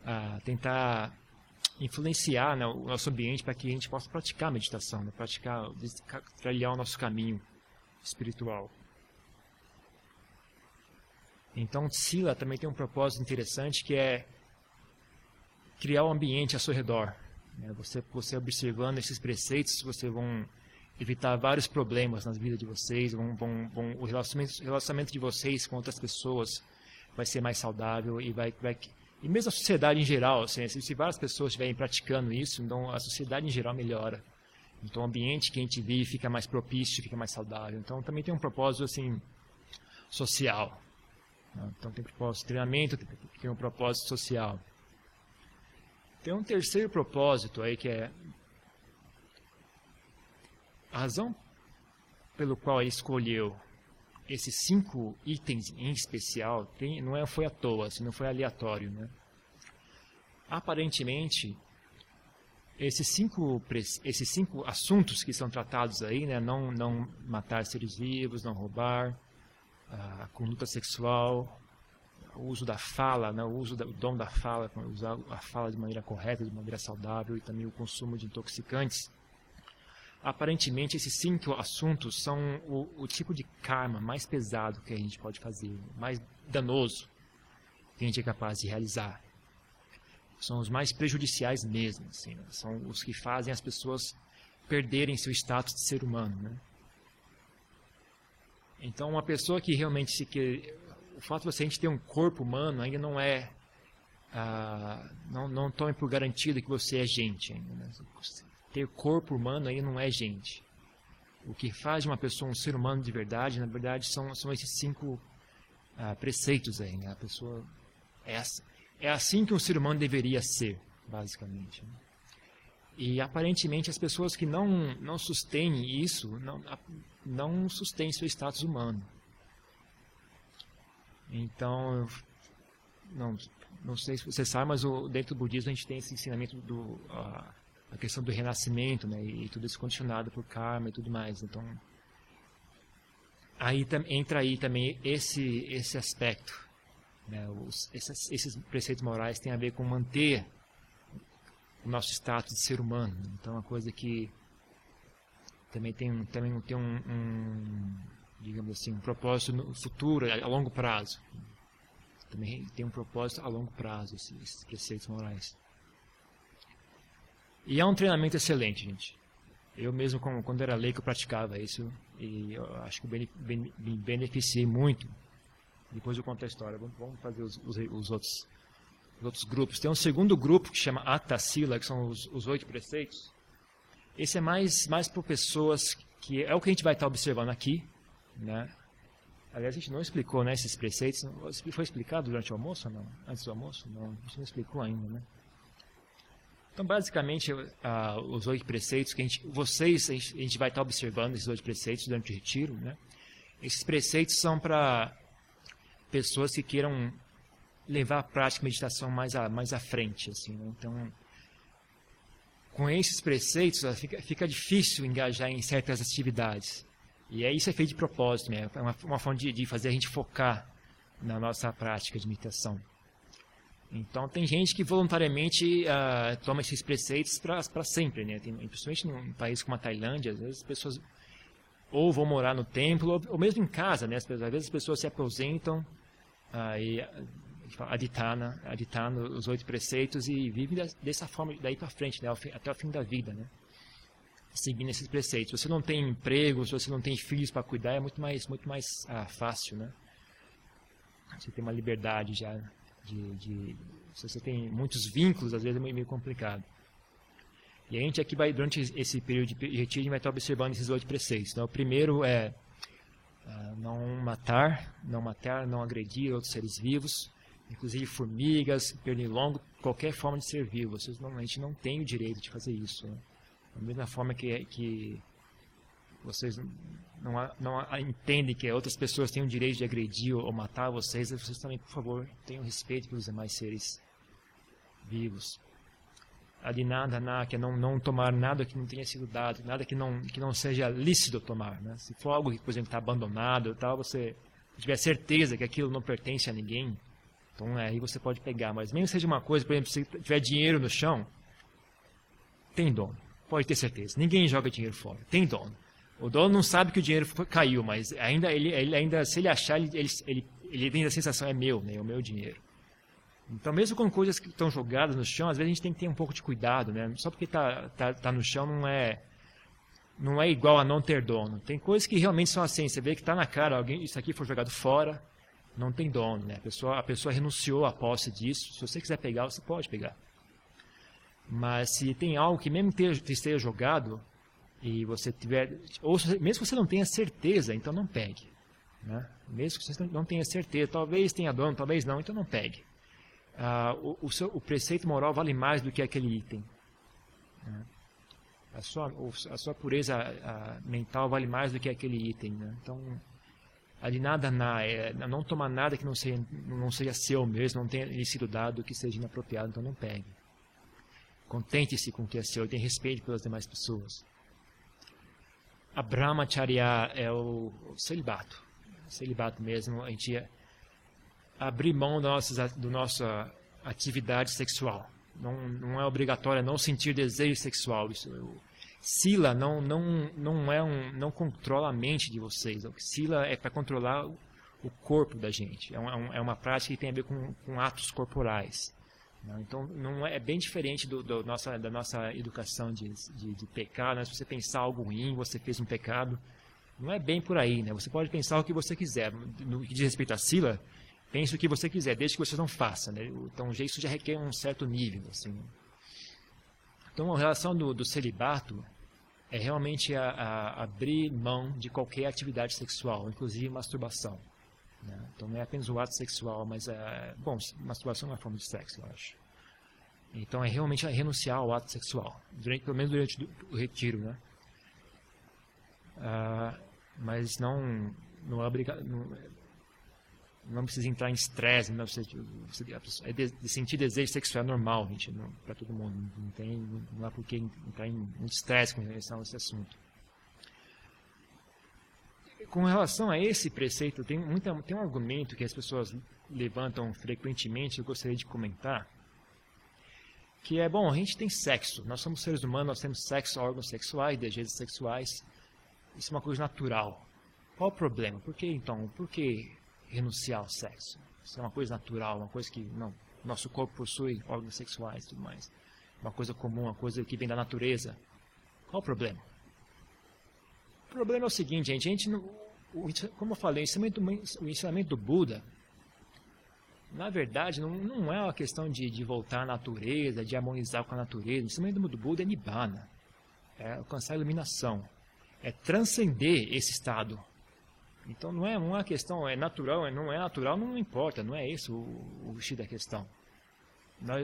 [SPEAKER 1] ah, tentar influenciar né, o nosso ambiente para que a gente possa praticar a meditação, né, praticar, trilhar o nosso caminho espiritual. Então, Sila também tem um propósito interessante que é criar um ambiente ao seu redor. Né? Você, você observando esses preceitos, você vão evitar vários problemas na vida de vocês, vão, vão, vão, o relacionamento, relacionamento de vocês com outras pessoas vai ser mais saudável e vai, vai e mesmo a sociedade em geral, assim, se várias pessoas estiverem praticando isso, então a sociedade em geral melhora. Então o ambiente que a gente vive fica mais propício, fica mais saudável. Então também tem um propósito assim social. Né? Então tem propósito de treinamento, tem um propósito social. Tem um terceiro propósito aí que é a razão pelo qual ele escolheu esses cinco itens em especial tem, não é, foi à toa, assim, não foi aleatório. Né? Aparentemente, esses cinco, esses cinco assuntos que são tratados aí, né, não, não matar seres vivos, não roubar, a conduta sexual, o uso da fala, né, o uso do dom da fala, usar a fala de maneira correta, de maneira saudável e também o consumo de intoxicantes Aparentemente, esses cinco assuntos são o, o, tipo de karma mais pesado que a gente pode fazer, mais danoso que a gente é capaz de realizar. São os mais prejudiciais mesmo, assim, né? são os que fazem as pessoas perderem seu status de ser humano. Né? Então, uma pessoa que realmente se quer, o fato de você a gente ter um corpo humano ainda não é ah, não, não tome por garantido que você é gente ainda. Né? Ter corpo humano aí não é gente. O que faz de uma pessoa um ser humano de verdade, na verdade, são, são esses cinco ah, preceitos aí. Né? A pessoa é, essa, é assim que um ser humano deveria ser, basicamente. Né? E aparentemente as pessoas que não, não sustêm isso, não, não sustêm seu status humano. Então, não, não sei se você sabe, mas o, dentro do budismo a gente tem esse ensinamento do. Uh, a questão do renascimento, né, e tudo isso condicionado por karma e tudo mais. Então, aí entra aí também esse esse aspecto, né, os, esses, esses preceitos morais têm a ver com manter o nosso status de ser humano. Então, é uma coisa que também tem também tem um, um digamos assim um propósito no futuro a longo prazo. Também tem um propósito a longo prazo esses preceitos morais. E é um treinamento excelente, gente. Eu mesmo, quando era leigo, praticava isso e acho que me beneficiei muito. Depois eu conto a história. Vamos fazer os, os, os outros, os outros grupos. Tem um segundo grupo que chama Atasila, que são os, os oito preceitos. Esse é mais, mais para pessoas que é o que a gente vai estar observando aqui, né? Aliás, a gente não explicou né, esses preceitos. Foi explicado durante o almoço ou não? Antes do almoço? Não, a gente não explicou ainda, né? Então, basicamente, uh, os oito preceitos que a gente, vocês, a gente, a gente vai estar observando esses oito preceitos durante o retiro, né? Esses preceitos são para pessoas que queiram levar a prática de meditação mais à, mais à frente, assim, né? Então, com esses preceitos, fica, fica difícil engajar em certas atividades. E é, isso é feito de propósito, né? É uma, uma forma de, de fazer a gente focar na nossa prática de meditação. Então tem gente que voluntariamente uh, toma esses preceitos para sempre, né? Tem, principalmente num país como a Tailândia, às vezes as pessoas ou vão morar no templo ou, ou mesmo em casa, né? Às vezes as pessoas se aposentam uh, e aditana, aditando os oito preceitos e vivem dessa forma daí para frente, né? até o fim da vida, né? Seguindo esses preceitos. Se você não tem emprego, se você não tem filhos para cuidar, é muito mais, muito mais uh, fácil, né? Você tem uma liberdade já. De, de, se você tem muitos vínculos, às vezes é meio complicado. E a gente aqui vai, durante esse período de retiro, a gente vai estar observando esses oito preceitos. Então, o primeiro é uh, não matar, não matar, não agredir outros seres vivos, inclusive formigas, pernilongo, qualquer forma de ser vivo. Vocês gente não tem o direito de fazer isso. Né? Da mesma forma que, que vocês não, não entendem que outras pessoas têm o direito de agredir ou matar vocês, vocês também, por favor, tenham respeito pelos demais seres vivos. Adinadana, que é não, não tomar nada que não tenha sido dado, nada que não, que não seja lícito tomar. Né? Se for algo que, por exemplo, está abandonado, tal, você tiver certeza que aquilo não pertence a ninguém, então é, aí você pode pegar. Mas mesmo que seja uma coisa, por exemplo, se tiver dinheiro no chão, tem dono. Pode ter certeza. Ninguém joga dinheiro fora. Tem dono. O dono não sabe que o dinheiro foi, caiu, mas ainda ele, ele, ainda se ele achar, ele, ele, ele tem a sensação é meu, né, é o meu dinheiro. Então, mesmo com coisas que estão jogadas no chão, às vezes a gente tem que ter um pouco de cuidado, né? Só porque está tá, tá no chão não é não é igual a não ter dono. Tem coisas que realmente são assim, você vê que está na cara, alguém, isso aqui foi jogado fora, não tem dono, né? A pessoa, a pessoa renunciou à posse disso. Se você quiser pegar, você pode pegar. Mas se tem algo que mesmo esteja jogado e você tiver, ou mesmo que você não tenha certeza, então não pegue. Né? Mesmo que você não tenha certeza, talvez tenha dono, talvez não, então não pegue. Ah, o, o, seu, o, preceito moral vale mais do que aquele item. Né? A, sua, a sua pureza a, mental vale mais do que aquele item. Né? Então, ali nada, na, é, não tomar nada que não seja, não seja seu mesmo, não tenha lhe sido dado que seja inapropriado, então não pegue. Contente-se com o que é seu e tenha respeito pelas demais pessoas. A Brahmacharya é o, o celibato. O celibato mesmo, a gente abrir mão da nossa, da nossa atividade sexual. Não, não é obrigatório não sentir desejo sexual. Isso, eu, Sila não, não, não, é um, não controla a mente de vocês. O Sila é para controlar o corpo da gente. É uma, é uma prática que tem a ver com, com atos corporais. Então, não é, é bem diferente do, do nossa, da nossa educação de, de, de pecar. Né? Se você pensar algo ruim, você fez um pecado. Não é bem por aí. Né? Você pode pensar o que você quiser. No que diz respeito a Sila, pense o que você quiser, desde que você não faça. Né? Então, isso já requer um certo nível. Assim. Então, a relação do, do celibato é realmente a, a abrir mão de qualquer atividade sexual, inclusive masturbação. Né? Então não é apenas o ato sexual, mas é. Bom, masturbação é uma forma de sexo, eu acho. Então é realmente renunciar ao ato sexual, durante, pelo menos durante o retiro, né? Ah, mas não, não é obrigado. Não, não precisa entrar em estresse, não precisa, é de, de, sentir desejo sexual é normal, gente, para todo mundo. Não, tem, não há por que entrar em muito estresse com relação a esse assunto com relação a esse preceito, tem, muita, tem um argumento que as pessoas levantam frequentemente, eu gostaria de comentar, que é, bom, a gente tem sexo, nós somos seres humanos, nós temos sexo, órgãos sexuais, desejos sexuais, isso é uma coisa natural. Qual o problema? Por que, então, por que renunciar ao sexo? Isso é uma coisa natural, uma coisa que, não, nosso corpo possui órgãos sexuais e tudo mais. Uma coisa comum, uma coisa que vem da natureza. Qual o problema? O problema é o seguinte, gente, a gente não, como eu falei, o ensinamento, o ensinamento do Buda, na verdade, não, não é uma questão de, de, voltar à natureza, de harmonizar com a natureza. O ensinamento do Buda é Nibbana, é alcançar a iluminação, é transcender esse estado. Então não é uma questão, é natural, é, não é natural, não importa, não é isso o, o X da questão.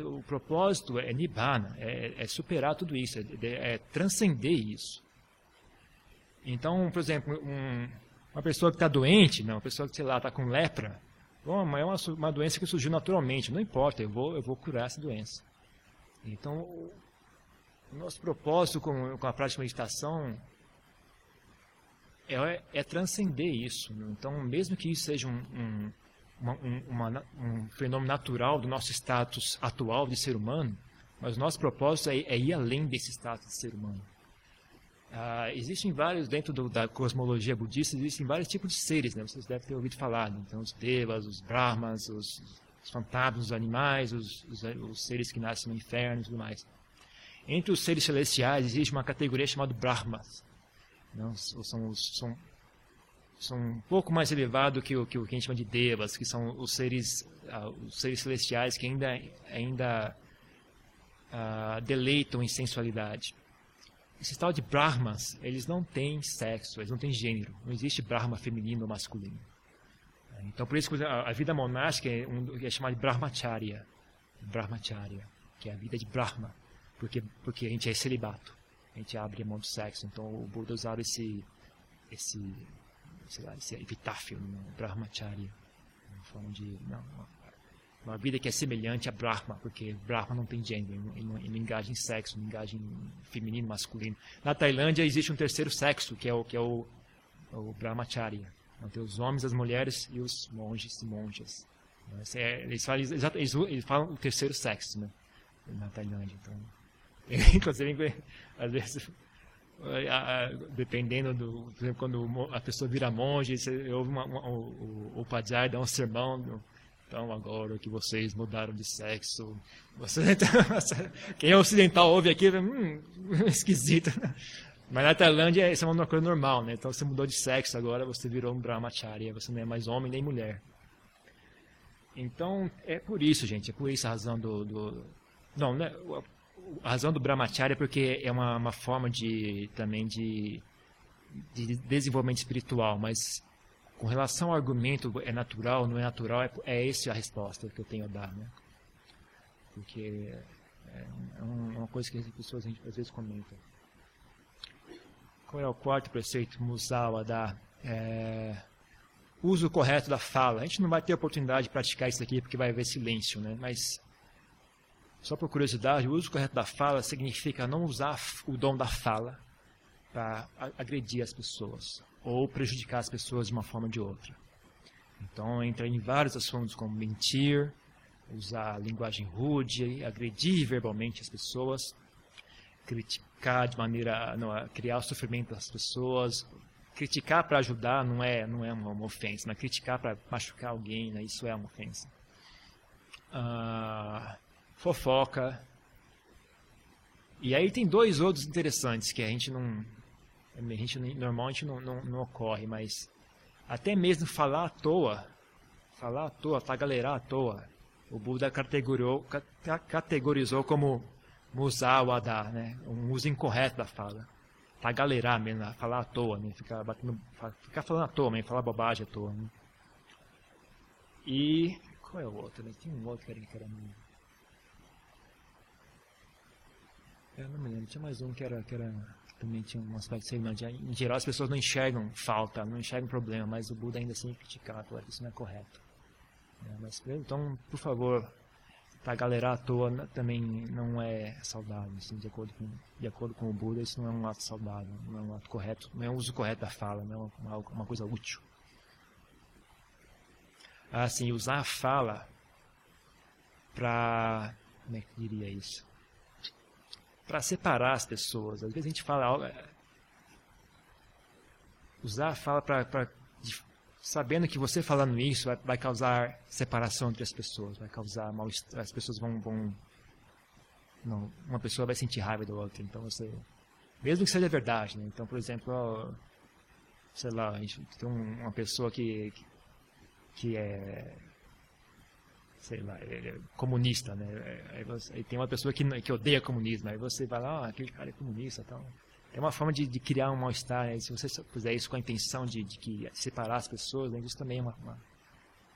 [SPEAKER 1] O propósito é Nibbana, é, é superar tudo isso, é, é transcender isso. Então, por exemplo, um, uma pessoa que está doente, não, uma pessoa que, sei lá, está com lepra, bom, é uma, uma doença que surgiu naturalmente, não importa, eu vou, eu vou curar essa doença. Então, o nosso propósito com, com a prática de meditação é, é transcender isso. Então, mesmo que isso seja um, um, uma, uma, um fenômeno natural do nosso status atual de ser humano, mas o nosso propósito é, é ir além desse status de ser humano. Ah, existem vários, dentro do, da cosmologia budista, existem vários tipos de seres, né? vocês devem ter ouvido falar. Né? Então, os devas, os brahmas, os, os fantasmas, os animais, os, os, os, seres que nascem no inferno e tudo mais. Entre os seres celestiais existe uma categoria chamada brahmas. Não, são, são, são um pouco mais elevados que o, que o que a gente chama de devas, que são os seres, ah, os seres celestiais que ainda, ainda ah, deleitam em sensualidade. Esse tal de Brahmas, eles não têm sexo, eles não têm gênero. Não existe Brahma feminino ou masculino. Então, por isso que a vida monástica é, um, é chamada de Brahmacharya. Brahmacharya, que é a vida de Brahma. Porque, porque a gente é celibato. A gente abre a mão do sexo. Então, o Buda usava esse, esse, sei lá, esse epitáfio, né? Brahmacharya. Uma forma de. Não, uma vida que é semelhante a Brahma, porque Brahma não tem gênero, ele não, ele não engaja em sexo, não engaja em feminino, masculino. Na Tailândia existe um terceiro sexo, que é o, que é o, o Brahmacharya. Então, tem os homens, as mulheres e os monges e monjas. É, eles, falam, eles, eles, falam, o terceiro sexo né, na Tailândia. Então, inclusive, às vezes, dependendo do. Por exemplo, quando a pessoa vira monge, você ouve uma, uma, o, o, o Padjar dar um sermão então, agora que vocês mudaram de sexo, você, quem é ocidental ouve aqui, hum, esquisito. Mas na Tailândia isso é uma coisa normal, né? Então você mudou de sexo agora, você virou um brahmacharya, você não é mais homem nem mulher. Então é por isso, gente, é por isso a razão do, do não, né? A razão do brahmacharya é porque é uma, uma forma de também de, de desenvolvimento espiritual, mas com relação ao argumento é natural, não é natural, é, é essa a resposta que eu tenho a dar, né? Porque é, é uma coisa que as pessoas às vezes comentam. Qual é o quarto preceito Musawa da é, uso correto da fala? A gente não vai ter oportunidade de praticar isso aqui porque vai haver silêncio, né? Mas só por curiosidade, o uso correto da fala significa não usar o dom da fala para agredir as pessoas ou prejudicar as pessoas de uma forma ou de outra. Então entra em vários assuntos como mentir, usar linguagem rude, agredir verbalmente as pessoas, criticar de maneira não, criar sofrimento das pessoas, criticar para ajudar não é não é uma, uma ofensa, mas criticar para machucar alguém, né, isso é uma ofensa. Ah, fofoca. E aí tem dois outros interessantes que a gente não a gente não, não, não ocorre, mas até mesmo falar à toa, falar à toa, tagalerar à toa, o Buda categorizou, categorizou como musawada, né? um uso incorreto da fala. Tagalerar mesmo, né? falar à toa, né? ficar, batendo, ficar falando à toa, mesmo, falar bobagem à toa. Né? E qual é o outro? Né? Tem um outro que era Eu não me lembro, tinha mais um que era, que era também tinha um aspecto semelhante. Em geral, as pessoas não enxergam falta, não enxergam problema, mas o Buda ainda assim criticava, isso não é correto. É, mas, então, por favor, para a galera à toa também não é saudável, assim, de, acordo com, de acordo com o Buda, isso não é um ato saudável, não é um ato correto, não é um uso correto da fala, não é uma, uma coisa útil. Assim, usar a fala para, como é que diria isso? Para separar as pessoas. Às vezes a gente fala é, usar a fala para sabendo que você falando isso vai, vai, causar separação entre as pessoas, vai causar mal as pessoas vão, vão não, uma pessoa vai sentir raiva da outra, então você mesmo que seja verdade, né? então por exemplo, ó, sei lá, a gente tem uma pessoa que que é sei lá, é comunista, né? Aí, você, aí, tem uma pessoa que, que odeia comunismo, aí você vai lá, ah, aquele cara é comunista. Então, é uma forma de, de criar um mal-estar. Né? Se você fizer isso com a intenção de, de que separar as pessoas, né? isso também é uma, uma,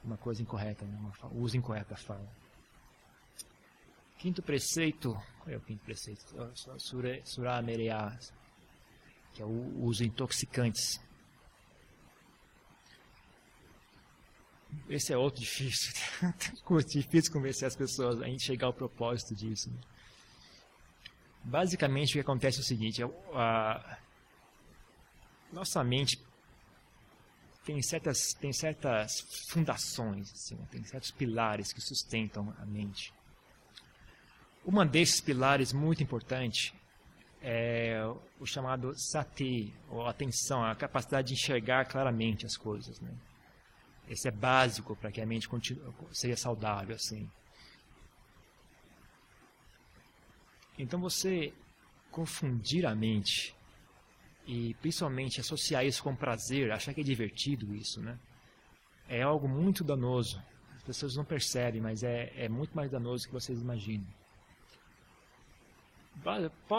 [SPEAKER 1] uma coisa incorreta, né? uma, uso incorreto da fala. Quinto preceito, qual é o quinto preceito? Sura, sura Mereá, que é o uso intoxicantes. Esse é outro difícil. difícil convencer as pessoas a chegar ao propósito disso. Né? Basicamente, o que acontece é o seguinte: a nossa mente tem certas, tem certas fundações, assim, né? tem certos pilares que sustentam a mente. Uma desses pilares muito importante é o chamado sati, ou atenção, a capacidade de enxergar claramente as coisas. Né? Esse é básico para que a mente seja saudável. assim. Então você confundir a mente e principalmente associar isso com prazer, achar que é divertido isso, né? É algo muito danoso. As pessoas não percebem, mas é, é muito mais danoso do que vocês imaginam.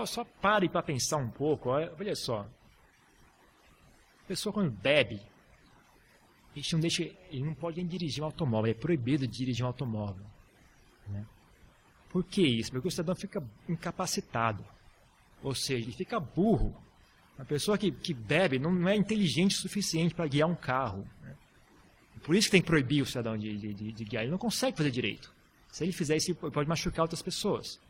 [SPEAKER 1] Só pare para pensar um pouco. Olha só. A pessoa quando bebe, gente não deixa, ele não pode nem dirigir um automóvel. É proibido dirigir um automóvel. Né? Por que isso? Porque o cidadão fica incapacitado. Ou seja, ele fica burro. Uma pessoa que, que bebe não, não é inteligente o suficiente para guiar um carro. Né? Por isso que tem que proibir o cidadão de, de, de, de, guiar. Ele não consegue fazer direito. Se ele fizer isso, ele pode machucar outras pessoas.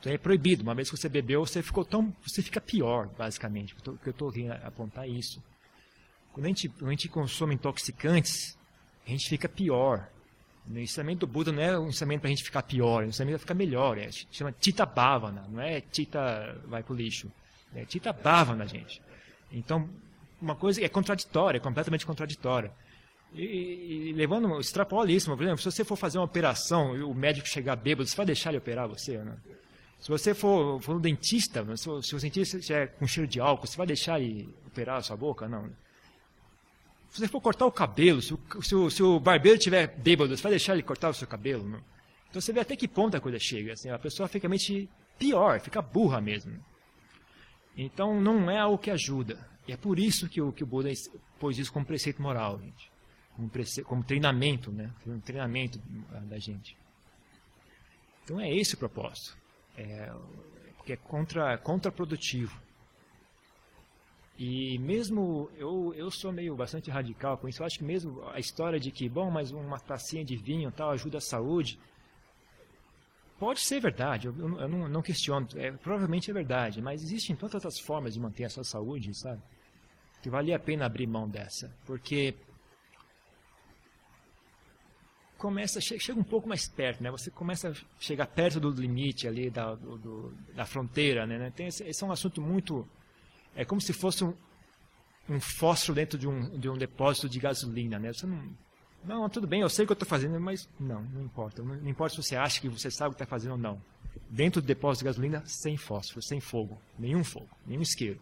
[SPEAKER 1] Então é proibido. Uma vez que você bebeu, você ficou tão, você fica pior, basicamente. O que eu estou querendo apontar é isso. Quando a, gente, quando a gente consome intoxicantes, a gente fica pior. O ensinamento do Buda não é um ensinamento para a gente ficar pior, é um ensinamento para ficar melhor. É, chama Tita Bhavana, não é Tita vai para o lixo. É Tita Bhavana, gente. Então, uma coisa é contraditória, é completamente contraditória. E, e levando, extrapola isso, por exemplo, se você for fazer uma operação e o médico chegar bêbado, você vai deixar ele operar você? Se você for, for um dentista, se o dentista estiver com cheiro de álcool, você vai deixar ele operar a sua boca? Não. Se você for cortar o cabelo, se o, se o, se o barbeiro estiver bêbado, você vai deixar ele cortar o seu cabelo? Não. Então você vê até que ponto a coisa chega. Assim, a pessoa fica realmente pior, fica burra mesmo. Então não é algo que ajuda. E é por isso que o, que o Buda pôs isso como preceito moral, gente. Como, como treinamento, né? Um treinamento da gente. Então é esse o propósito. É, porque é contra, contraprodutivo. E mesmo eu, eu sou meio bastante radical com isso. Eu acho que mesmo a história de que, bom, mas uma tacinha de vinho tal ajuda a saúde, pode ser verdade. Eu, eu não, não, questiono. É, provavelmente é verdade. Mas existem tantas outras formas de manter a sua saúde, sabe? Que valia a pena abrir mão dessa. Porque começa chega um pouco mais perto, né? Você começa a chegar perto do limite ali da, do, da fronteira, né? Tem esse, esse, é um assunto muito é como se fosse um, um fósforo dentro de um, de um depósito de gasolina, né? Você não não, tudo bem, eu sei o que eu estou fazendo, mas não, não importa. Não, não, importa se você acha que você sabe o que está fazendo ou não. Dentro do depósito de gasolina, sem fósforo, sem fogo, nenhum fogo, nenhum isqueiro.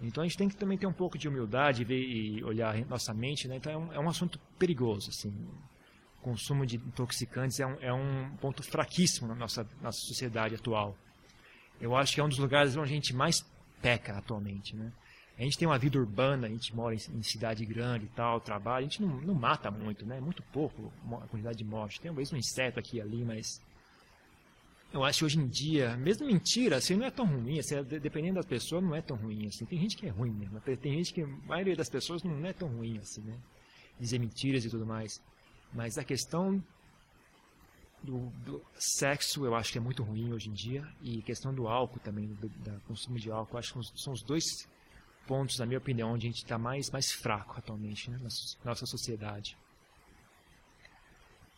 [SPEAKER 1] Então a gente tem que também ter um pouco de humildade ver, e olhar nossa mente. Né? Então é um, é um assunto perigoso. Assim consumo de intoxicantes é um, é um ponto fraquíssimo na nossa, nossa sociedade atual. Eu acho que é um dos lugares onde a gente mais peca atualmente. Né? A gente tem uma vida urbana, a gente mora em, cidade grande e tal, trabalha, a gente não, não mata muito, né? muito pouco a quantidade de morte. Tem talvez um inseto aqui e ali, mas eu acho que hoje em dia, mesmo mentira, assim, não é tão ruim, assim, dependendo da pessoa, não é tão ruim, assim. Tem gente que é ruim mesmo, tem gente que, a maioria das pessoas não é tão ruim, assim, né? Dizer mentiras e tudo mais. Mas a questão do, do, sexo eu acho que é muito ruim hoje em dia e questão do álcool também, do, consumo de álcool, acho que são os dois pontos, na minha opinião, onde a gente está mais, mais fraco atualmente né, na nossa sociedade.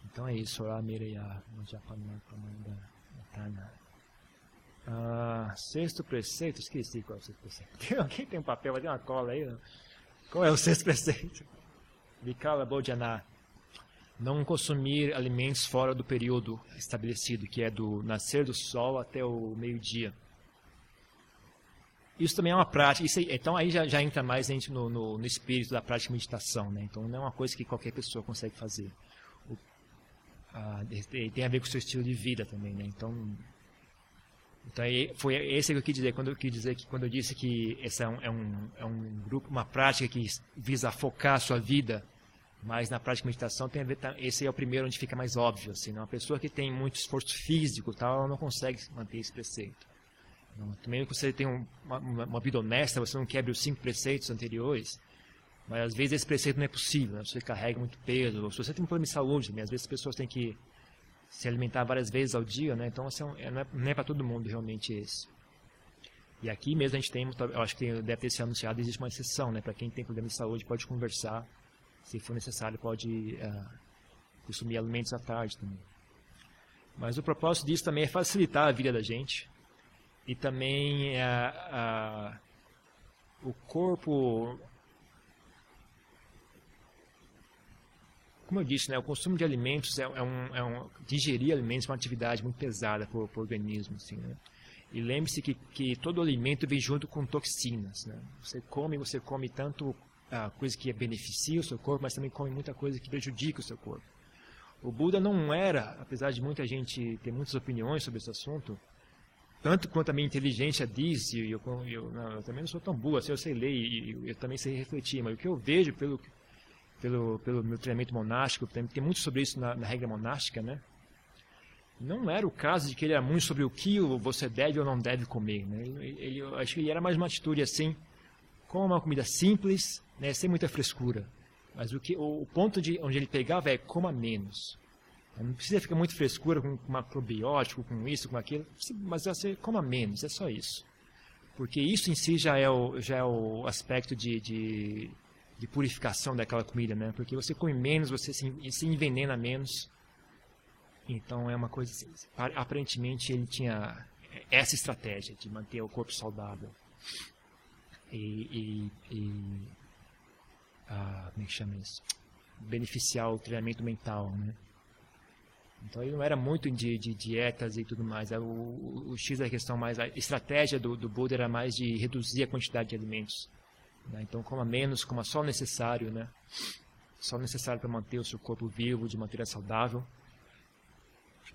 [SPEAKER 1] Então é isso, ah, sexto preceito, esqueci qual é o sexto preceito. Tem, alguém tem um papel, tem uma cola aí? Não? Qual é o sexto preceito? Vikala Bodhana não consumir alimentos fora do período estabelecido, que é do nascer do sol até o meio-dia. Isso também é uma prática, aí, então aí já, já, entra mais gente no, no, no, espírito da prática de meditação, né? então não é uma coisa que qualquer pessoa consegue fazer. O, a, tem a ver com o seu estilo de vida também, né? então, então foi esse que eu quis dizer quando eu quis dizer que quando eu disse que esse é um, é um, é um grupo, uma prática que visa focar a sua vida mas na prática de meditação tem a ver, esse é o primeiro onde fica mais óbvio. Assim, né? Uma pessoa que tem muito esforço físico, tal, ela não consegue manter esse preceito. Também que você tem uma, uma, vida honesta, você não quebre os cinco preceitos anteriores, mas às vezes esse preceito não é possível. Né? Você carrega muito peso, se você tem um problema de saúde, também, às vezes as pessoas têm que se alimentar várias vezes ao dia, né? então assim, não é, não é para todo mundo realmente esse. E aqui mesmo a gente tem, eu acho que deve ter sido anunciado, existe uma exceção, né? Para quem tem problema de saúde pode conversar se for necessário, pode uh, consumir alimentos à tarde também. Mas o propósito disso também é facilitar a vida da gente e também uh, o corpo. Como eu disse, né, o consumo de alimentos é, é, um, é um, digerir alimentos é uma atividade muito pesada para o organismo, assim, né? E lembre-se que, que todo alimento vem junto com toxinas. Né? Você come, você come tanto a coisa que beneficia o seu corpo, mas também come muita coisa que prejudica o seu corpo. O Buda não era, apesar de muita gente ter muitas opiniões sobre esse assunto, tanto quanto a minha inteligência diz, e eu, eu, não, eu também não sou tão boa, assim, eu sei ler e eu, eu também sei refletir, mas o que eu vejo pelo, pelo, pelo meu treinamento monástico, tem muito sobre isso na, na regra monástica, né? não era o caso de que ele era muito sobre o que você deve ou não deve comer. Né? Ele, ele, eu acho que ele era mais uma atitude assim, como uma comida simples, né, sem muita frescura. Mas o, que, o, o ponto de onde ele pegava é coma menos. Não precisa ficar muito frescura com, com macrobiótico, com isso, com aquilo, mas você coma menos, é só isso. Porque isso em si já é o, já é o aspecto de, de, de purificação daquela comida, né? Porque você come menos, você se, se envenena menos. Então é uma coisa assim, aparentemente ele tinha essa estratégia de manter o corpo saudável. E, e, e ah, como é que chama isso? Beneficiar o treinamento mental, né? Então ele não era muito de, de dietas e tudo mais. O, o, o, X da questão mais. A estratégia do, do Buda era mais de reduzir a quantidade de alimentos. Né? Então coma menos, coma só o necessário, né? Só o necessário para manter o seu corpo vivo, de manter saudável.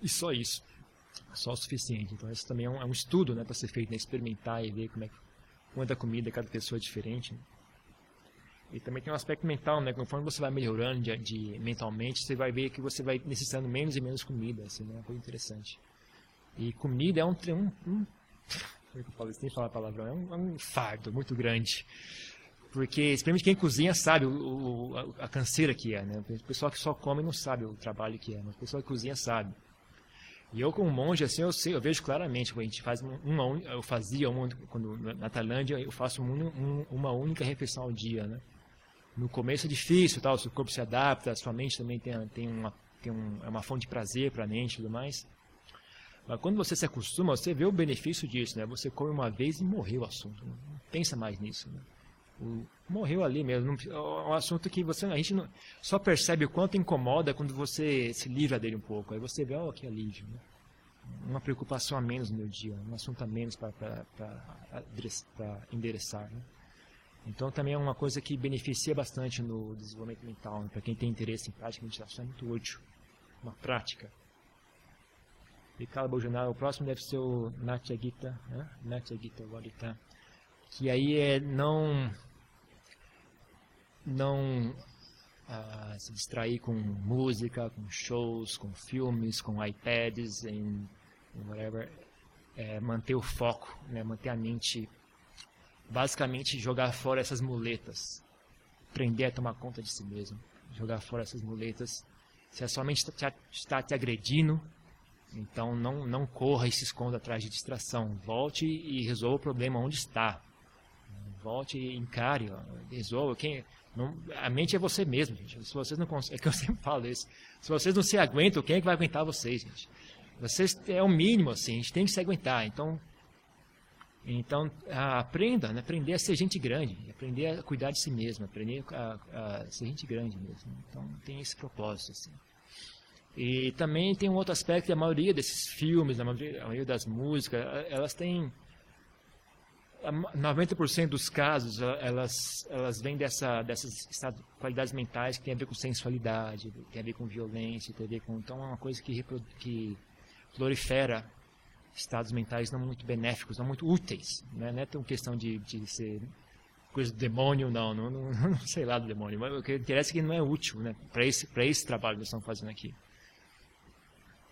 [SPEAKER 1] E só isso. Só o suficiente. Então isso também é um, é um estudo né, para ser feito, né? experimentar e ver como é que quanta comida cada pessoa é diferente. Né? E também tem um aspecto mental, né? Conforme você vai melhorando de, de, mentalmente, você vai ver que você vai necessitando menos e menos comida, assim, né? Uma coisa interessante. E comida é um... um, um como é que eu falo isso? Nem falar palavrão. É um, é um fardo muito grande. Porque, especialmente quem cozinha sabe o, o, a, a canseira que é, né? O pessoal que só come não sabe o trabalho que é, mas o pessoal que cozinha sabe. E eu, como monge, assim, eu, sei, eu vejo claramente, a gente faz uma, eu fazia uma, quando na Tailândia, eu faço um, uma única refeição ao dia, né? no começo é difícil, tal, seu corpo se adapta, sua mente também tem, tem, uma, tem um, é uma fonte de prazer para a mente e tudo mais. Mas quando você se acostuma, você vê o benefício disso, né? Você come uma vez e morreu o assunto. Não pensa mais nisso, né? Morreu ali mesmo. É um assunto que você, a gente não, só percebe o quanto incomoda quando você se livra dele um pouco. Aí você vê, oh, que alívio. Né? Uma preocupação a menos no meu dia, um assunto a menos para endereçar. Né? Então também é uma coisa que beneficia bastante no desenvolvimento mental, né? para quem tem interesse em prática, meditação é muito útil, uma prática. E Kalabojana, o próximo deve ser o Natya Gita, né? Natya Gita Varita, que aí é não não ah, se distrair com música, com shows, com filmes, com iPads, em whatever, é, manter o foco, né? manter a mente basicamente jogar fora essas muletas, aprender a tomar conta de si mesmo, jogar fora essas muletas. Se a sua mente está, está te agredindo, então não, não corra e se esconda atrás de distração. Volte e resolva o problema onde está. Volte e encare, resolva. Quem, não, a mente é você mesmo, gente. Se vocês não conseguem, é que eu sempre falo isso. Se vocês não se aguentam, quem é que vai aguentar vocês, gente? Vocês é o mínimo, assim, a gente tem que se aguentar. Então, então, aprenda, né? aprender a ser gente grande, aprender a cuidar de si mesmo, aprender a, a ser gente grande mesmo. Então, tem esse propósito. Assim. E também tem um outro aspecto, a maioria desses filmes, a maioria, a maioria das músicas, elas têm 90% dos casos elas elas vêm dessa dessas qualidades mentais que tem a ver com sensualidade, tem a ver com violência, tem a ver com então é uma coisa que que prolifera estados mentais não muito benéficos, não muito úteis. Né? Não é tão questão de, de ser coisa do demônio, não, não, não, não, sei lá do demônio, mas o que interessa é que não é útil né? para esse, esse trabalho que nós estamos fazendo aqui.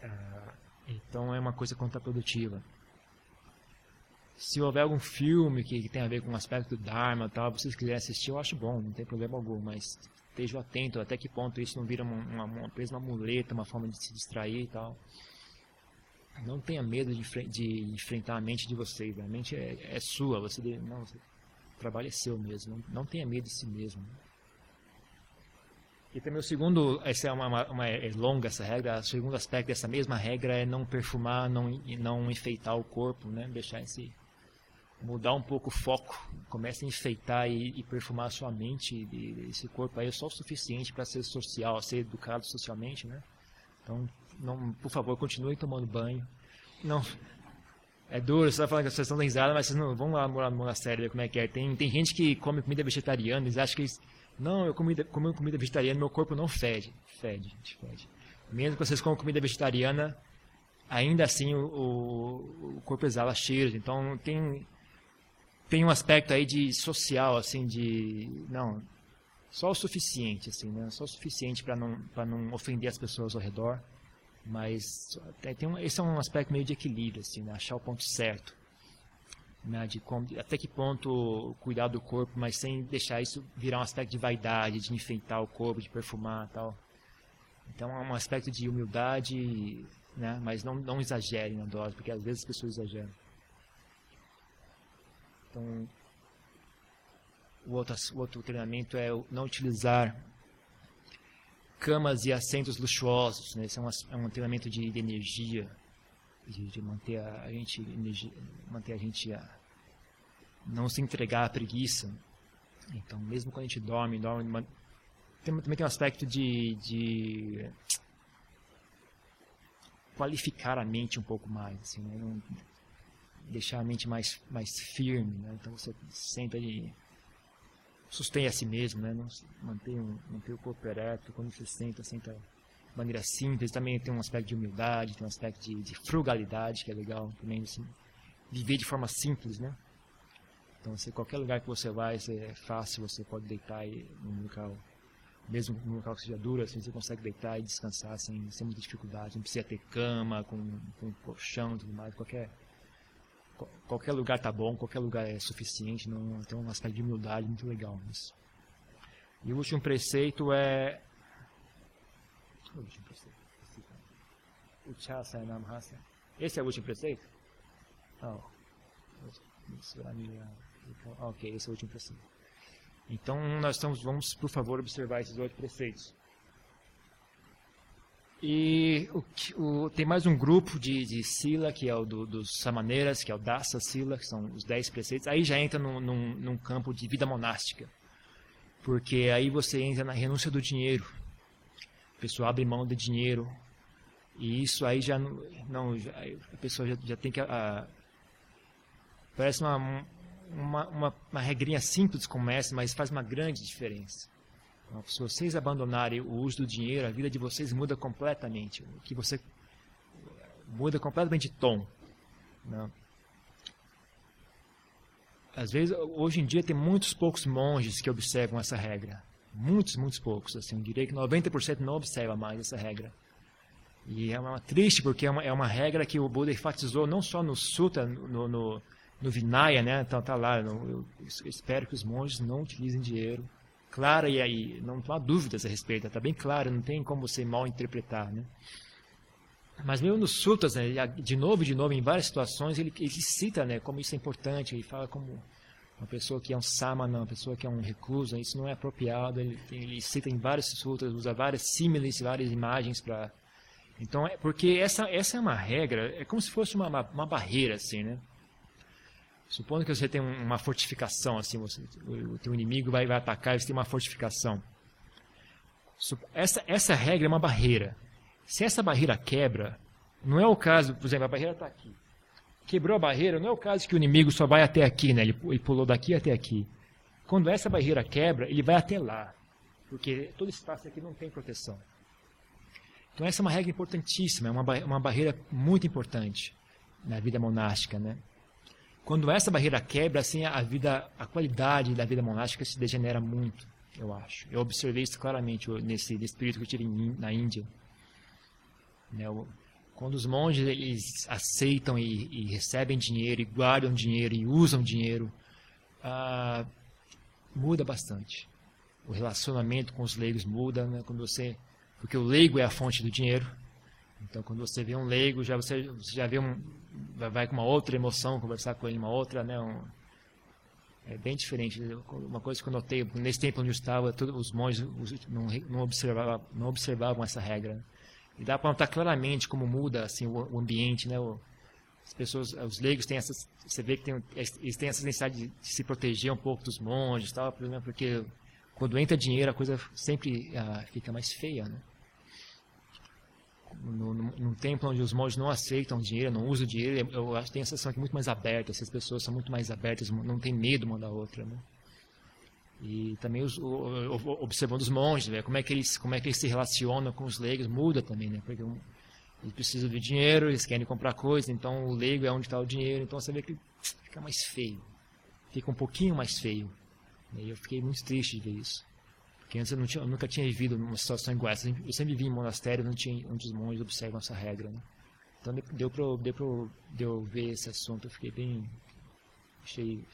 [SPEAKER 1] Ah, então é uma coisa contraprodutiva. Se houver algum filme que, que tem a ver com o aspecto do Dharma, tal, vocês quiserem assistir, eu acho bom, não tem problema algum, mas estejam atentos até que ponto isso não vira uma, uma, uma, uma muleta, uma forma de se distrair e tal. Não tenha medo de, de enfrentar a mente de vocês. A mente é, é sua. Você não, o trabalho é seu mesmo. Não, não tenha medo de si mesmo. E também o segundo, essa é uma, uma, uma é longa essa regra. O segundo aspecto dessa mesma regra é não perfumar, não não enfeitar o corpo, né? Deixar esse mudar um pouco o foco. Comece a enfeitar e, e perfumar a sua mente. E, esse corpo aí é só o suficiente para ser social, ser educado socialmente, né? Então não, por favor, continue tomando banho. Não, é duro, você vai falar que vocês estão risada, mas vocês não vão lá morar no monastério ver como é que é. Tem, tem gente que come comida vegetariana, eles acham que eles, não, eu comi, comi comida vegetariana, meu corpo não fede. Fede, gente, fede. Mesmo que vocês comam comida vegetariana, ainda assim o, o, o corpo exala cheiros. Então tem, tem um aspecto aí de social, assim, de. Não, só o suficiente, assim, né? Só o suficiente para não, não ofender as pessoas ao redor. Mas tem um, esse é um aspecto meio de equilíbrio, assim, né? achar o ponto certo. Né? De como, até que ponto cuidar do corpo, mas sem deixar isso virar um aspecto de vaidade, de enfeitar o corpo, de perfumar tal. Então é um aspecto de humildade, né? mas não, não exagere na dose, porque às vezes as pessoas exageram. Então, o outro, o outro treinamento é não utilizar camas e assentos luxuosos. Né? Esse é um, é um treinamento de, de energia, de, de, manter a gente, energia, manter a gente a não se entregar à preguiça. Então, mesmo quando a gente dorme, dorme tem, também tem um aspecto de, de qualificar a mente um pouco mais, assim, né? não deixar a mente mais, mais firme. Né? Então você senta e sustém a si mesmo, né? não manter, um, manter o corpo ereto. Quando você senta, senta de maneira simples. Também tem um aspecto de humildade, tem um aspecto de, de frugalidade, que é legal também. Assim, viver de forma simples, né? Então, se qualquer lugar que você vai, é fácil, você pode deitar num local mesmo num local que seja duro, assim, você consegue deitar e descansar sem, sem muita dificuldade. Não precisa ter cama, com, com colchão e tudo mais. Qualquer, qualquer lugar tá bom, qualquer lugar é suficiente. Não, tem um aspecto de humildade muito legal nisso. E o último preceito é... O último preceito. Esse é o último preceito? Oh. Ok, esse é o último preceito. Então, nós estamos, vamos, por favor, observar esses oito preceitos. E o, o, tem mais um grupo de, de sila, que é o do, dos samaneiras, que é o dasa sila, que são os dez preceitos. Aí já entra num, num, num, campo de vida monástica. Porque aí você entra na renúncia do dinheiro. A pessoa abre mão de dinheiro. E isso aí já não. já, a pessoa já, já tem que. A, parece uma, uma, uma, uma regrinha simples como essa, mas faz uma grande diferença. Se vocês abandonarem o uso do dinheiro, a vida de vocês muda completamente. Que você muda completamente de tom. Né? Às vezes, hoje em dia, tem muitos poucos monges que observam essa regra. Muitos, muitos poucos. Assim, eu diria que 90% não observa mais essa regra. E é uma, triste, porque é uma, é uma regra que o Buda enfatizou não só no Sutta, no, no no Vinaya, né? Então tá lá, eu, espero que os monges não utilizem dinheiro. Clara e aí, não há dúvidas a respeito, está bem claro, não tem como você mal interpretar, né? Mas mesmo nos sutras, né, de novo e de novo, em várias situações, ele, ele cita né, como isso é importante, ele fala como uma pessoa que é um samana, uma pessoa que é um recluso, isso não é apropriado, ele, ele cita em vários sutras, usa várias símiles, várias imagens para... Então, é, porque essa, essa é uma regra, é como se fosse uma, uma, uma barreira, assim, né? Supondo que você tem uma fortificação, assim, você, o teu inimigo vai, vai atacar e você tem uma fortificação. Essa, essa regra é uma barreira. Se essa barreira quebra, não é o caso, por exemplo, a barreira está aqui. Quebrou a barreira, não é o caso que o inimigo só vai até aqui, né? ele, ele pulou daqui até aqui. Quando essa barreira quebra, ele vai até lá. Porque todo espaço aqui não tem proteção. Então essa é uma regra importantíssima, é uma, uma barreira muito importante na vida monástica, né? Quando essa barreira quebra, assim, a vida, a qualidade da vida monástica se degenera muito, eu acho. Eu observei isso claramente nesse, nesse que eu tive na Índia. Né, quando os monges eles aceitam e, e, recebem dinheiro, e guardam dinheiro, e usam dinheiro, ah, muda bastante. O relacionamento com os leigos muda, né, quando você, porque o leigo é a fonte do dinheiro, então, quando você vê um leigo, já você, você já vê um, vai com uma outra emoção conversar com ele, uma outra, né? Um, é bem diferente. Uma coisa que eu notei nesse tempo onde eu estava, todos os monges não, não observavam, não observavam essa regra. E dá para notar claramente como muda assim o, o ambiente, né? O, as pessoas, os leigos têm essas, você vê que tem, eles têm essa necessidade de, de se proteger um pouco dos monges, tal, porque quando entra dinheiro a coisa sempre ah, fica mais feia, né? Num templo onde os monges não aceitam dinheiro, não usam dinheiro, eu acho que tem a sensação que é muito mais aberta, essas pessoas são muito mais abertas, não tem medo uma da outra, né? E também os, o, observando os monges, né? como é que eles como é que eles se relacionam com os leigos muda também, né? Porque eles precisam de dinheiro, eles querem comprar coisas, então o leigo é onde está o dinheiro, então você vê que fica mais feio, fica um pouquinho mais feio. E eu fiquei muito triste de ver isso. Porque antes eu, tinha, eu, nunca tinha vivido numa situação igual essa. Eu sempre vivi em monastério onde, tinha, onde os monges observam essa regra. Né? Então deu para deu deu ver esse assunto. Eu fiquei bem. Achei.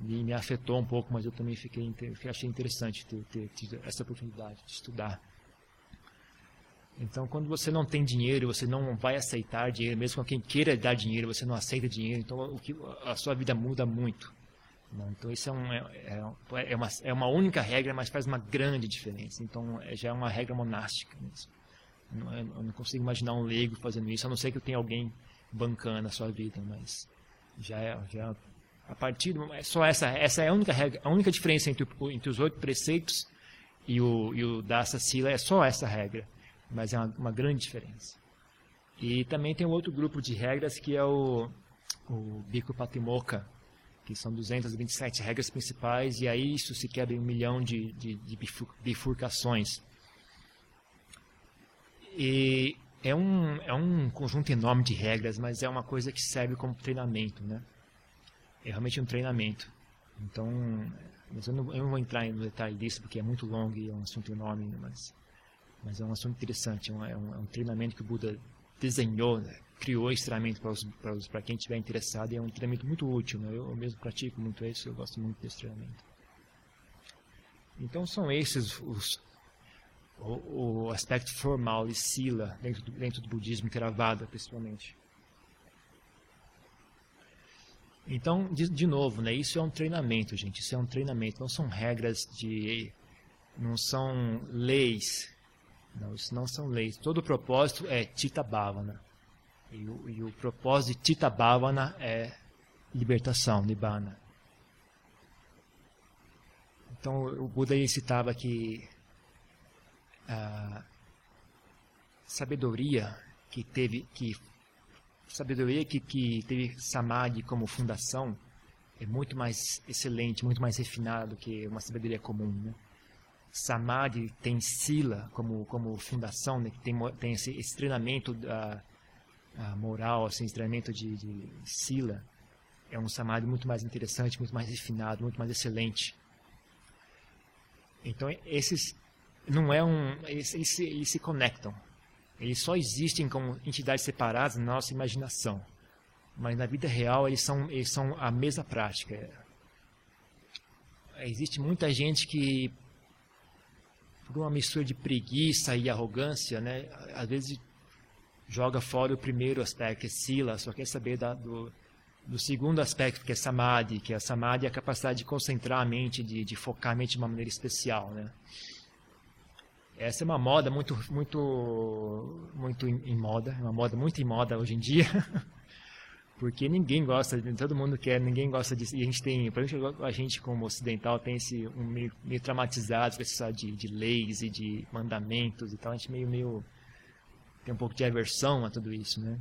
[SPEAKER 1] Me, me afetou um pouco, mas eu também fiquei, achei interessante ter, ter, ter essa oportunidade de estudar. Então, quando você não tem dinheiro, você não vai aceitar dinheiro, mesmo com quem queira dar dinheiro, você não aceita dinheiro, então o que, a sua vida muda muito. Então isso é, um, é, é, é, uma, é uma única regra, mas faz uma grande diferença. Então é, já é uma regra monástica mesmo. Eu não consigo imaginar um leigo fazendo isso, a não ser que tenha alguém bancando a sua vida, mas já é, já a partir do, só essa essa é a única regra, a única diferença entre, entre os oito preceitos e o, e o Dasa Sila é só essa regra, mas é uma, uma grande diferença. E também tem um outro grupo de regras que é o, o Bico Patimoca, que são 227 regras principais, e aí isso se quebra em um milhão de, de, de bifurcações. E é um, é um conjunto enorme de regras, mas é uma coisa que serve como treinamento, né? É realmente um treinamento. Então, eu não, eu não vou entrar no detalhe disso, porque é muito longo e é um assunto enorme, mas, mas é um assunto interessante. É um, é um, é treinamento que o Buda desenhou, né? Criou esse treinamento para quem estiver interessado e é um treinamento muito útil. Né? Eu, mesmo pratico muito isso, eu gosto muito desse treinamento. Então são esses os, o, o aspecto formal de sila dentro do, dentro do budismo Theravada, principalmente. Então, de, de, novo, né, isso é um treinamento, gente. Isso é um treinamento. Não são regras de. Não são leis. Não, isso não são leis. Todo o propósito é Tita Bhavana. E o, e o propósito de Tita Bhavana é libertação, Nibbana. Então o Buda citava que a sabedoria que teve que sabedoria que, que teve Samadhi como fundação é muito mais excelente, muito mais refinada do que uma sabedoria comum. Né? Samadhi tem Sila como, como fundação, né? que tem, tem esse, esse treinamento da, a moral, assim, treinamento de, de Sila, é um samadhi muito mais interessante, muito mais refinado, muito mais excelente. Então, esses não é um. Eles, eles, eles se conectam. Eles só existem como entidades separadas na nossa imaginação. Mas na vida real, eles são, eles são a mesma prática. Existe muita gente que, por uma mistura de preguiça e arrogância, né, às vezes joga fora o primeiro aspecto, que é sila, só quer saber da, do, do segundo aspecto, que é samadhi, que é a samadhi é a capacidade de concentrar a mente, de, de focar a mente de uma maneira especial, né? Essa é uma moda muito, muito, muito em, em moda, é uma moda muito em moda hoje em dia, porque ninguém gosta, todo mundo quer, ninguém gosta disso. E a gente tem, por exemplo, a gente como ocidental tem esse um meio, meio traumatizado essa de, de leis e de mandamentos e tal, a gente meio meio tem um pouco de aversão a tudo isso, né?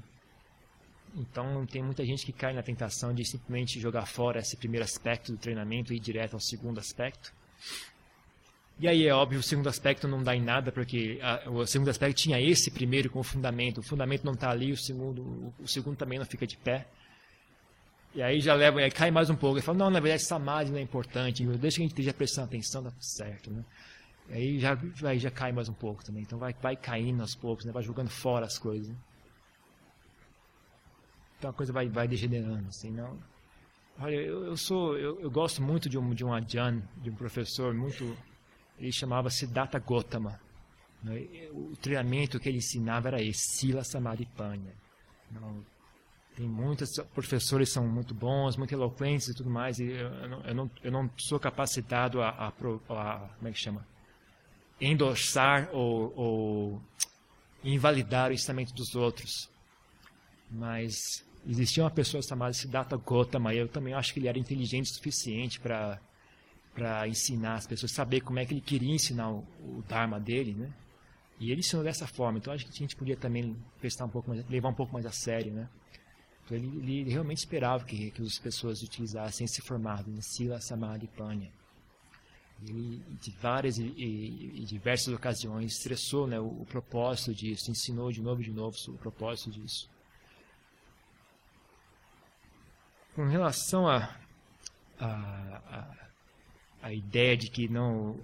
[SPEAKER 1] Então tem muita gente que cai na tentação de simplesmente jogar fora esse primeiro aspecto do treinamento e ir direto ao segundo aspecto. E aí é óbvio, o segundo aspecto não dá em nada, porque a, o segundo aspecto tinha esse primeiro como fundamento. O fundamento não está ali, o segundo, o, o, segundo também não fica de pé. E aí já leva, aí cai mais um pouco. Ele fala, não, na verdade, samadhi não é importante. Deixa que a gente esteja prestando atenção, tudo certo, né? Aí já, aí já cai mais um pouco também. Então vai, vai caindo aos poucos, né? vai jogando fora as coisas. Né? Então a coisa vai, vai degenerando, assim, não. Olha, eu, eu sou, eu, eu, gosto muito de um de um adjan, de um professor muito, ele chamava Siddhartha Gautama. Né? O treinamento que ele ensinava era esse, Sila Samadhipanya. Não, tem muitos professores são muito bons, muito eloquentes e tudo mais, e eu, eu não, eu não sou capacitado a, a, a, como é que chama? Endossar ou, ou invalidar o ensinamento dos outros. Mas existia uma pessoa chamada Siddhartha Gautama, e eu também acho que ele era inteligente o suficiente para para ensinar as pessoas, saber como é que ele queria ensinar o, o Dharma dele, né? E ele ensinou dessa forma, então acho que a gente podia também prestar um pouco mais, levar um pouco mais a sério, né? Então ele, ele realmente esperava que, que as pessoas utilizassem esse formato, né? Sila Samadhi Panya. De várias e, e, e, diversas ocasiões, estressou né, o, o, propósito disso, ensinou de novo e de novo o propósito disso. Com relação a, a, a, a ideia de que não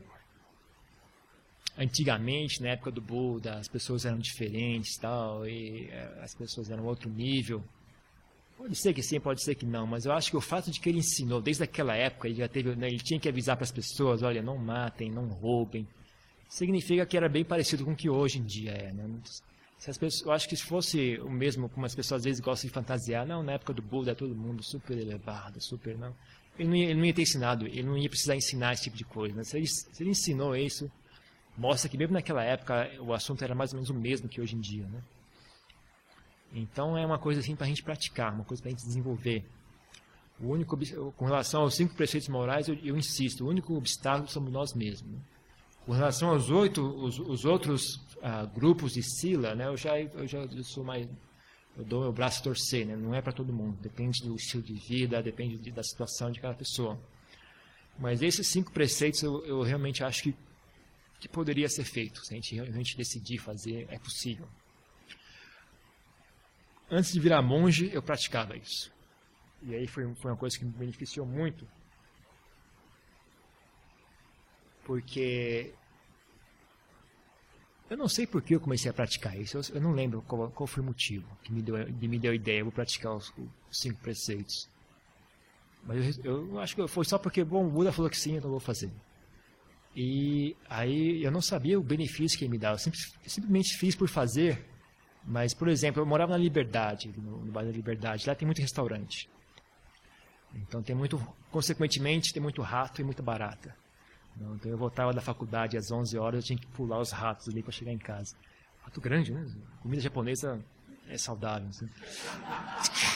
[SPEAKER 1] antigamente, na época do Buda, as pessoas eram diferentes tal, e eh, as pessoas eram outro nível. Pode ser que sim, pode ser que não, mas eu acho que o fato de que ele ensinou desde aquela época, ele já teve, né, ele tinha que avisar para as pessoas, olha, não matem, não roubem, significa que era bem parecido com o que hoje em dia é, né? Se as pessoas, eu acho que se fosse o mesmo como as pessoas às vezes gostam de fantasiar, não, na época do Buda todo mundo super elevado, super não. Ele não, ia, ele não ia ter ensinado, ele não ia precisar ensinar esse tipo de coisa. Né? Se, ele, se ele ensinou isso, mostra que mesmo naquela época o assunto era mais ou menos o mesmo que hoje em dia, né? Então é uma coisa assim para a gente praticar, uma coisa para a gente desenvolver. O único, com relação aos cinco preceitos morais, eu, eu, insisto, o único obstáculo somos nós mesmos. Com relação aos, oito, os, os outros uh, grupos de Sila, né, eu já, eu já eu sou mais. Eu dou meu braço a torcer, né, não é para todo mundo. Depende do estilo de vida, depende de, da situação de cada pessoa. Mas esses cinco preceitos eu, eu realmente acho que, que poderia ser feito. Se a gente realmente decidir fazer, é possível. Antes de virar monge, eu praticava isso. E aí foi, foi uma coisa que me beneficiou muito porque eu não sei por que eu comecei a praticar isso, eu, não lembro qual, qual, foi o motivo que me deu, me deu a ideia, eu praticar os, os cinco preceitos. Mas eu, eu, acho que foi só porque, bom, o Buda falou que sim, então eu vou fazer. E aí eu não sabia o benefício que ele me dava, eu simplesmente fiz por fazer. Mas, por exemplo, eu morava na Liberdade, no, no bairro da Liberdade, lá tem muito restaurante. Então tem muito, consequentemente, tem muito rato e muita barata. Então eu voltava da faculdade às 11 horas, eu tinha que pular os ratos ali para chegar em casa. Rato grande, né? Comida japonesa é saudável. Assim.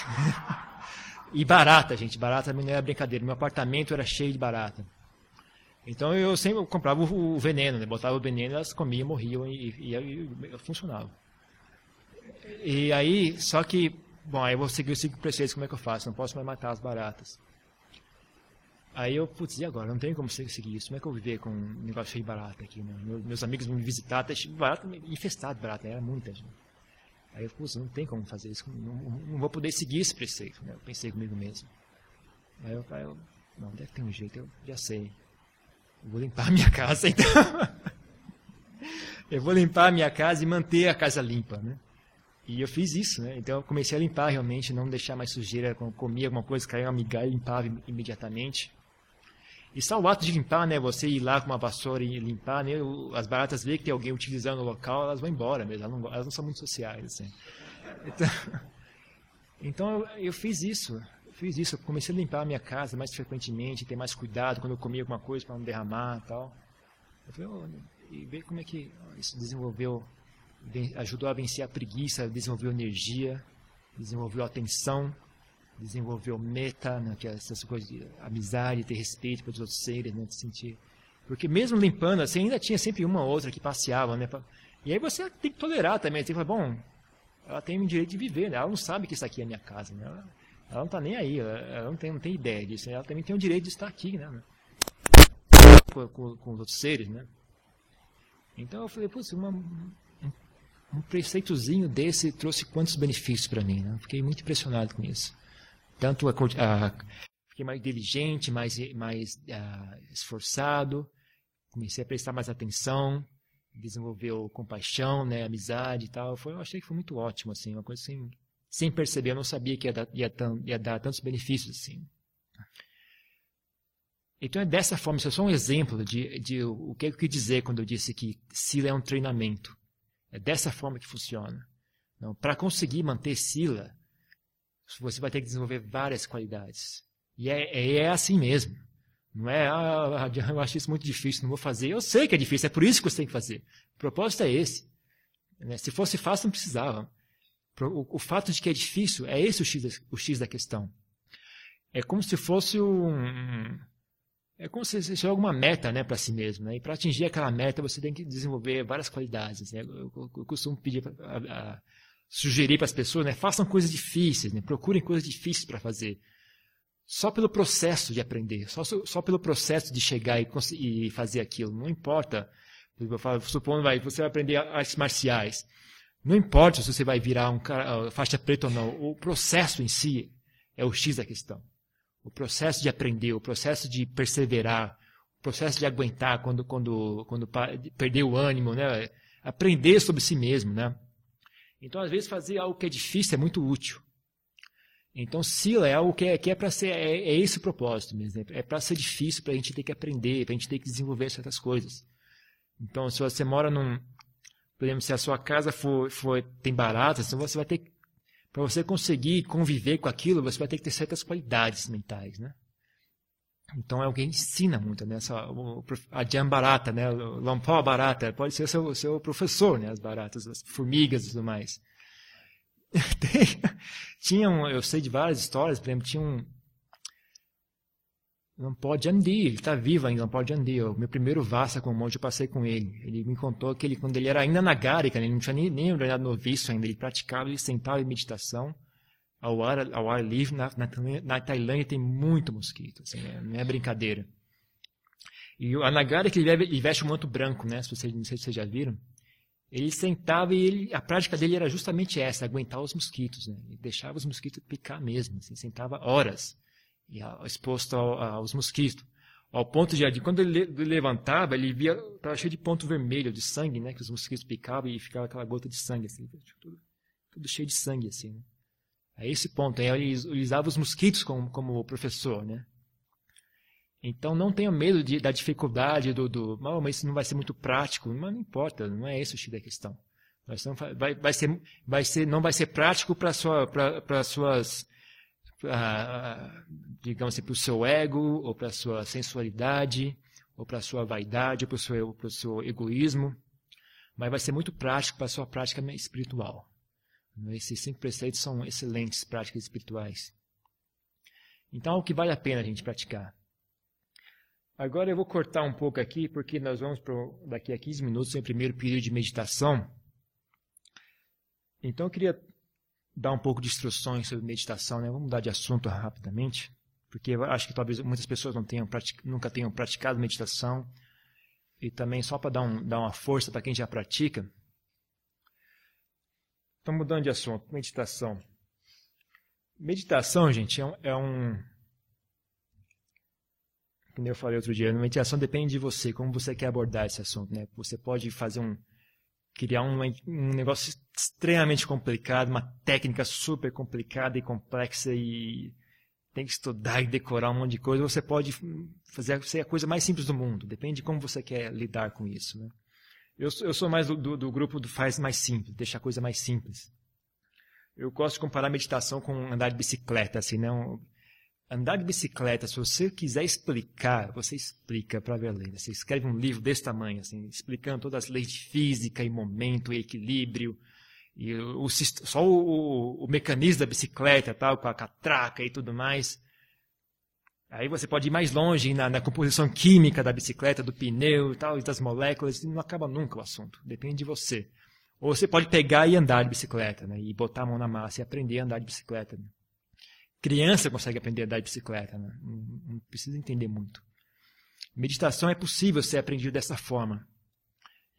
[SPEAKER 1] e barata, gente. Barata não era brincadeira. Meu apartamento era cheio de barata. Então eu sempre comprava o, veneno, né? botava o veneno, elas comiam, morriam e, e, e, e funcionava. E aí, só que, bom, aí eu vou seguir os cinco preceitos, como é que eu faço? Não posso mais matar as baratas. Aí eu, putz, e agora? Não tem como seguir isso. Como é que eu viver com um negócio cheio de barata aqui? Né? Meus amigos vão me visitar, tá cheio de barata, infestado de barata, era muita gente. Aí eu, putz, não tem como fazer isso. Não, não vou poder seguir esse preceito. Né? Eu pensei comigo mesmo. Aí eu, aí eu, não, deve ter um jeito, eu já sei. Eu vou limpar a minha casa, então. eu vou limpar a minha casa e manter a casa limpa, né? E eu fiz isso, né? Então eu comecei a limpar realmente, não deixar mais sujeira. Quando comia alguma coisa, caía uma migalha, limpava imediatamente. E só o ato de limpar, né? Você ir lá com uma vassoura e limpar, né? As baratas veem que tem alguém utilizando o local, elas vão embora mesmo. Elas não, elas não são muito sociais, assim. Então, então eu, eu, fiz isso. Eu fiz isso. Eu comecei a limpar a minha casa mais frequentemente, ter mais cuidado quando eu comia alguma coisa para não derramar e tal. Eu falei, oh, e ver como é que isso desenvolveu, ajudou a vencer a preguiça, desenvolveu energia, desenvolveu atenção desenvolveu meta, né, que é essas coisas de amizade, ter respeito pelos outros seres, né, de sentir. Porque mesmo limpando, assim, ainda tinha sempre uma ou outra que passeava, né? E aí você tem que tolerar também, tem que falar, bom, ela tem o direito de viver, né? Ela não sabe que isso aqui é minha casa, né? Ela, ela não está nem aí, ela, ela, não, tem, não tem ideia disso, ela também tem o direito de estar aqui, né? Com, com, com os outros seres, né? Então eu falei, putz, uma, um, preceitozinho desse trouxe quantos benefícios para mim, né? Fiquei muito impressionado com isso. Tanto a, a, fiquei mais diligente, mais, mais uh, esforçado, comecei a prestar mais atenção, desenvolveu compaixão, né, amizade e tal. Foi, eu achei que foi muito ótimo, assim, uma coisa assim, sem perceber, eu não sabia que ia dar, ia, ia dar tantos benefícios assim. Então é dessa forma, isso é só um exemplo de, de o que eu quis dizer quando eu disse que Sila é um treinamento. É dessa forma que funciona. Para conseguir manter Sila, você vai ter que desenvolver várias qualidades. E é, é, é assim mesmo. Não é, ah, eu acho isso muito difícil, não vou fazer. Eu sei que é difícil, é por isso que você tem que fazer. O propósito é esse. Né? Se fosse fácil, não precisava. O, o, fato de que é difícil é esse o X, o X da questão. É como se fosse um. É como se você joga uma meta né, para si mesmo. Né? E para atingir aquela meta, você tem que desenvolver várias qualidades. Né? Eu, eu, eu costumo pedir a, a, sugerir para as pessoas, né, façam coisas difíceis, né, procurem coisas difíceis para fazer. Só pelo processo de aprender, só, só pelo processo de chegar e, e fazer aquilo. Não importa, eu falo, supondo vai, você vai aprender artes marciais. Não importa se você vai virar um cara, faixa preta ou não, o processo em si é o X da questão. O processo de aprender, o processo de perseverar, o processo de aguentar quando, quando, quando perder o ânimo, né? aprender sobre si mesmo. Né? Então, às vezes, fazer algo que é difícil é muito útil. Então, Sila é algo que é, que é para ser, é, é, esse o propósito mesmo. É para ser difícil, para a gente ter que aprender, para a gente ter que desenvolver certas coisas. Então, se você mora num. Por exemplo, se a sua casa for, for tem baratas, então você vai ter. Para você conseguir conviver com aquilo, você vai ter que ter certas qualidades mentais, né? Então é alguém que ensina muito, né? Essa, a Jan Barata, né? Lampó Barata, pode ser seu, seu professor, né? As baratas, as formigas e tudo mais. Tem, tinha um, eu sei de várias histórias, por exemplo, tinha um, não pode andar, ele está vivo ainda, não pode andar. O meu primeiro Vassa com o monge, eu passei com ele. Ele me contou que ele, quando ele era ainda na Gárica, ele não tinha nem, nem ordenado noviço ainda, ele praticava, ele sentava em meditação ao ar, ao ar livre. Na, na, na Tailândia tem muito mosquito, assim, né? não é brincadeira. E a Nagara, que ele veste um manto branco, né? Se vocês, não sei se vocês já viram. Ele sentava e ele, a prática dele era justamente essa, aguentar os mosquitos, né? Ele deixava os mosquitos picar mesmo, assim, sentava horas e, exposto ao, aos mosquitos. Ao ponto de, quando ele levantava, ele via, estava cheio de ponto vermelho, de sangue, né? Que os mosquitos picavam e ficava aquela gota de sangue, assim, tudo, tudo cheio de sangue, assim, né? A esse ponto, aí ele usava os mosquitos como, como professor, né? Então não tenha medo de, da dificuldade do, do mas isso não vai ser muito prático, mas não importa, não é esse o X da questão. Vai, vai, ser, vai ser, não vai ser prático para sua, para suas, digamos assim, para o seu ego, ou para a sua sensualidade, ou para a sua vaidade, ou para o seu, seu egoísmo, mas vai ser muito prático para a sua prática espiritual. Esses cinco preceitos são excelentes práticas espirituais. Então, é o que vale a pena a gente praticar. Agora eu vou cortar um pouco aqui, porque nós vamos pro, daqui a 15 minutos em primeiro período de meditação. Então eu queria dar um pouco de instruções sobre meditação, né? Vamos mudar de assunto rapidamente, porque acho que talvez muitas pessoas não tenham nunca tenham praticado meditação. E também só para dar, um, dar uma força para quem já pratica. Então mudando de assunto, meditação. Meditação, gente, é um, é um como eu falei outro dia, meditação depende de você, como você quer abordar esse assunto. Né? Você pode fazer um. Criar um, um negócio extremamente complicado, uma técnica super complicada e complexa e tem que estudar e decorar um monte de coisa. Você pode fazer a coisa mais simples do mundo. Depende de como você quer lidar com isso. Né? Eu, eu sou mais do, do, do grupo do faz mais simples, deixar a coisa mais simples. Eu gosto de comparar meditação com andar de bicicleta, assim, não andar de bicicleta, se você quiser explicar, você explica para a Verlena. Você escreve um livro desse tamanho, assim, explicando todas as leis de física e momento e equilíbrio, e o, só o, o, mecanismo da bicicleta, tal, com a catraca e tudo mais. Aí você pode ir mais longe na, na composição química da bicicleta, do pneu e tal, das moléculas, e não acaba nunca o assunto. Depende de você. Ou você pode pegar e andar de bicicleta, né, e botar a mão na massa e aprender a andar de bicicleta. Né. Criança consegue aprender a andar de bicicleta, né? não, não, precisa entender muito. Meditação é possível ser aprendido dessa forma.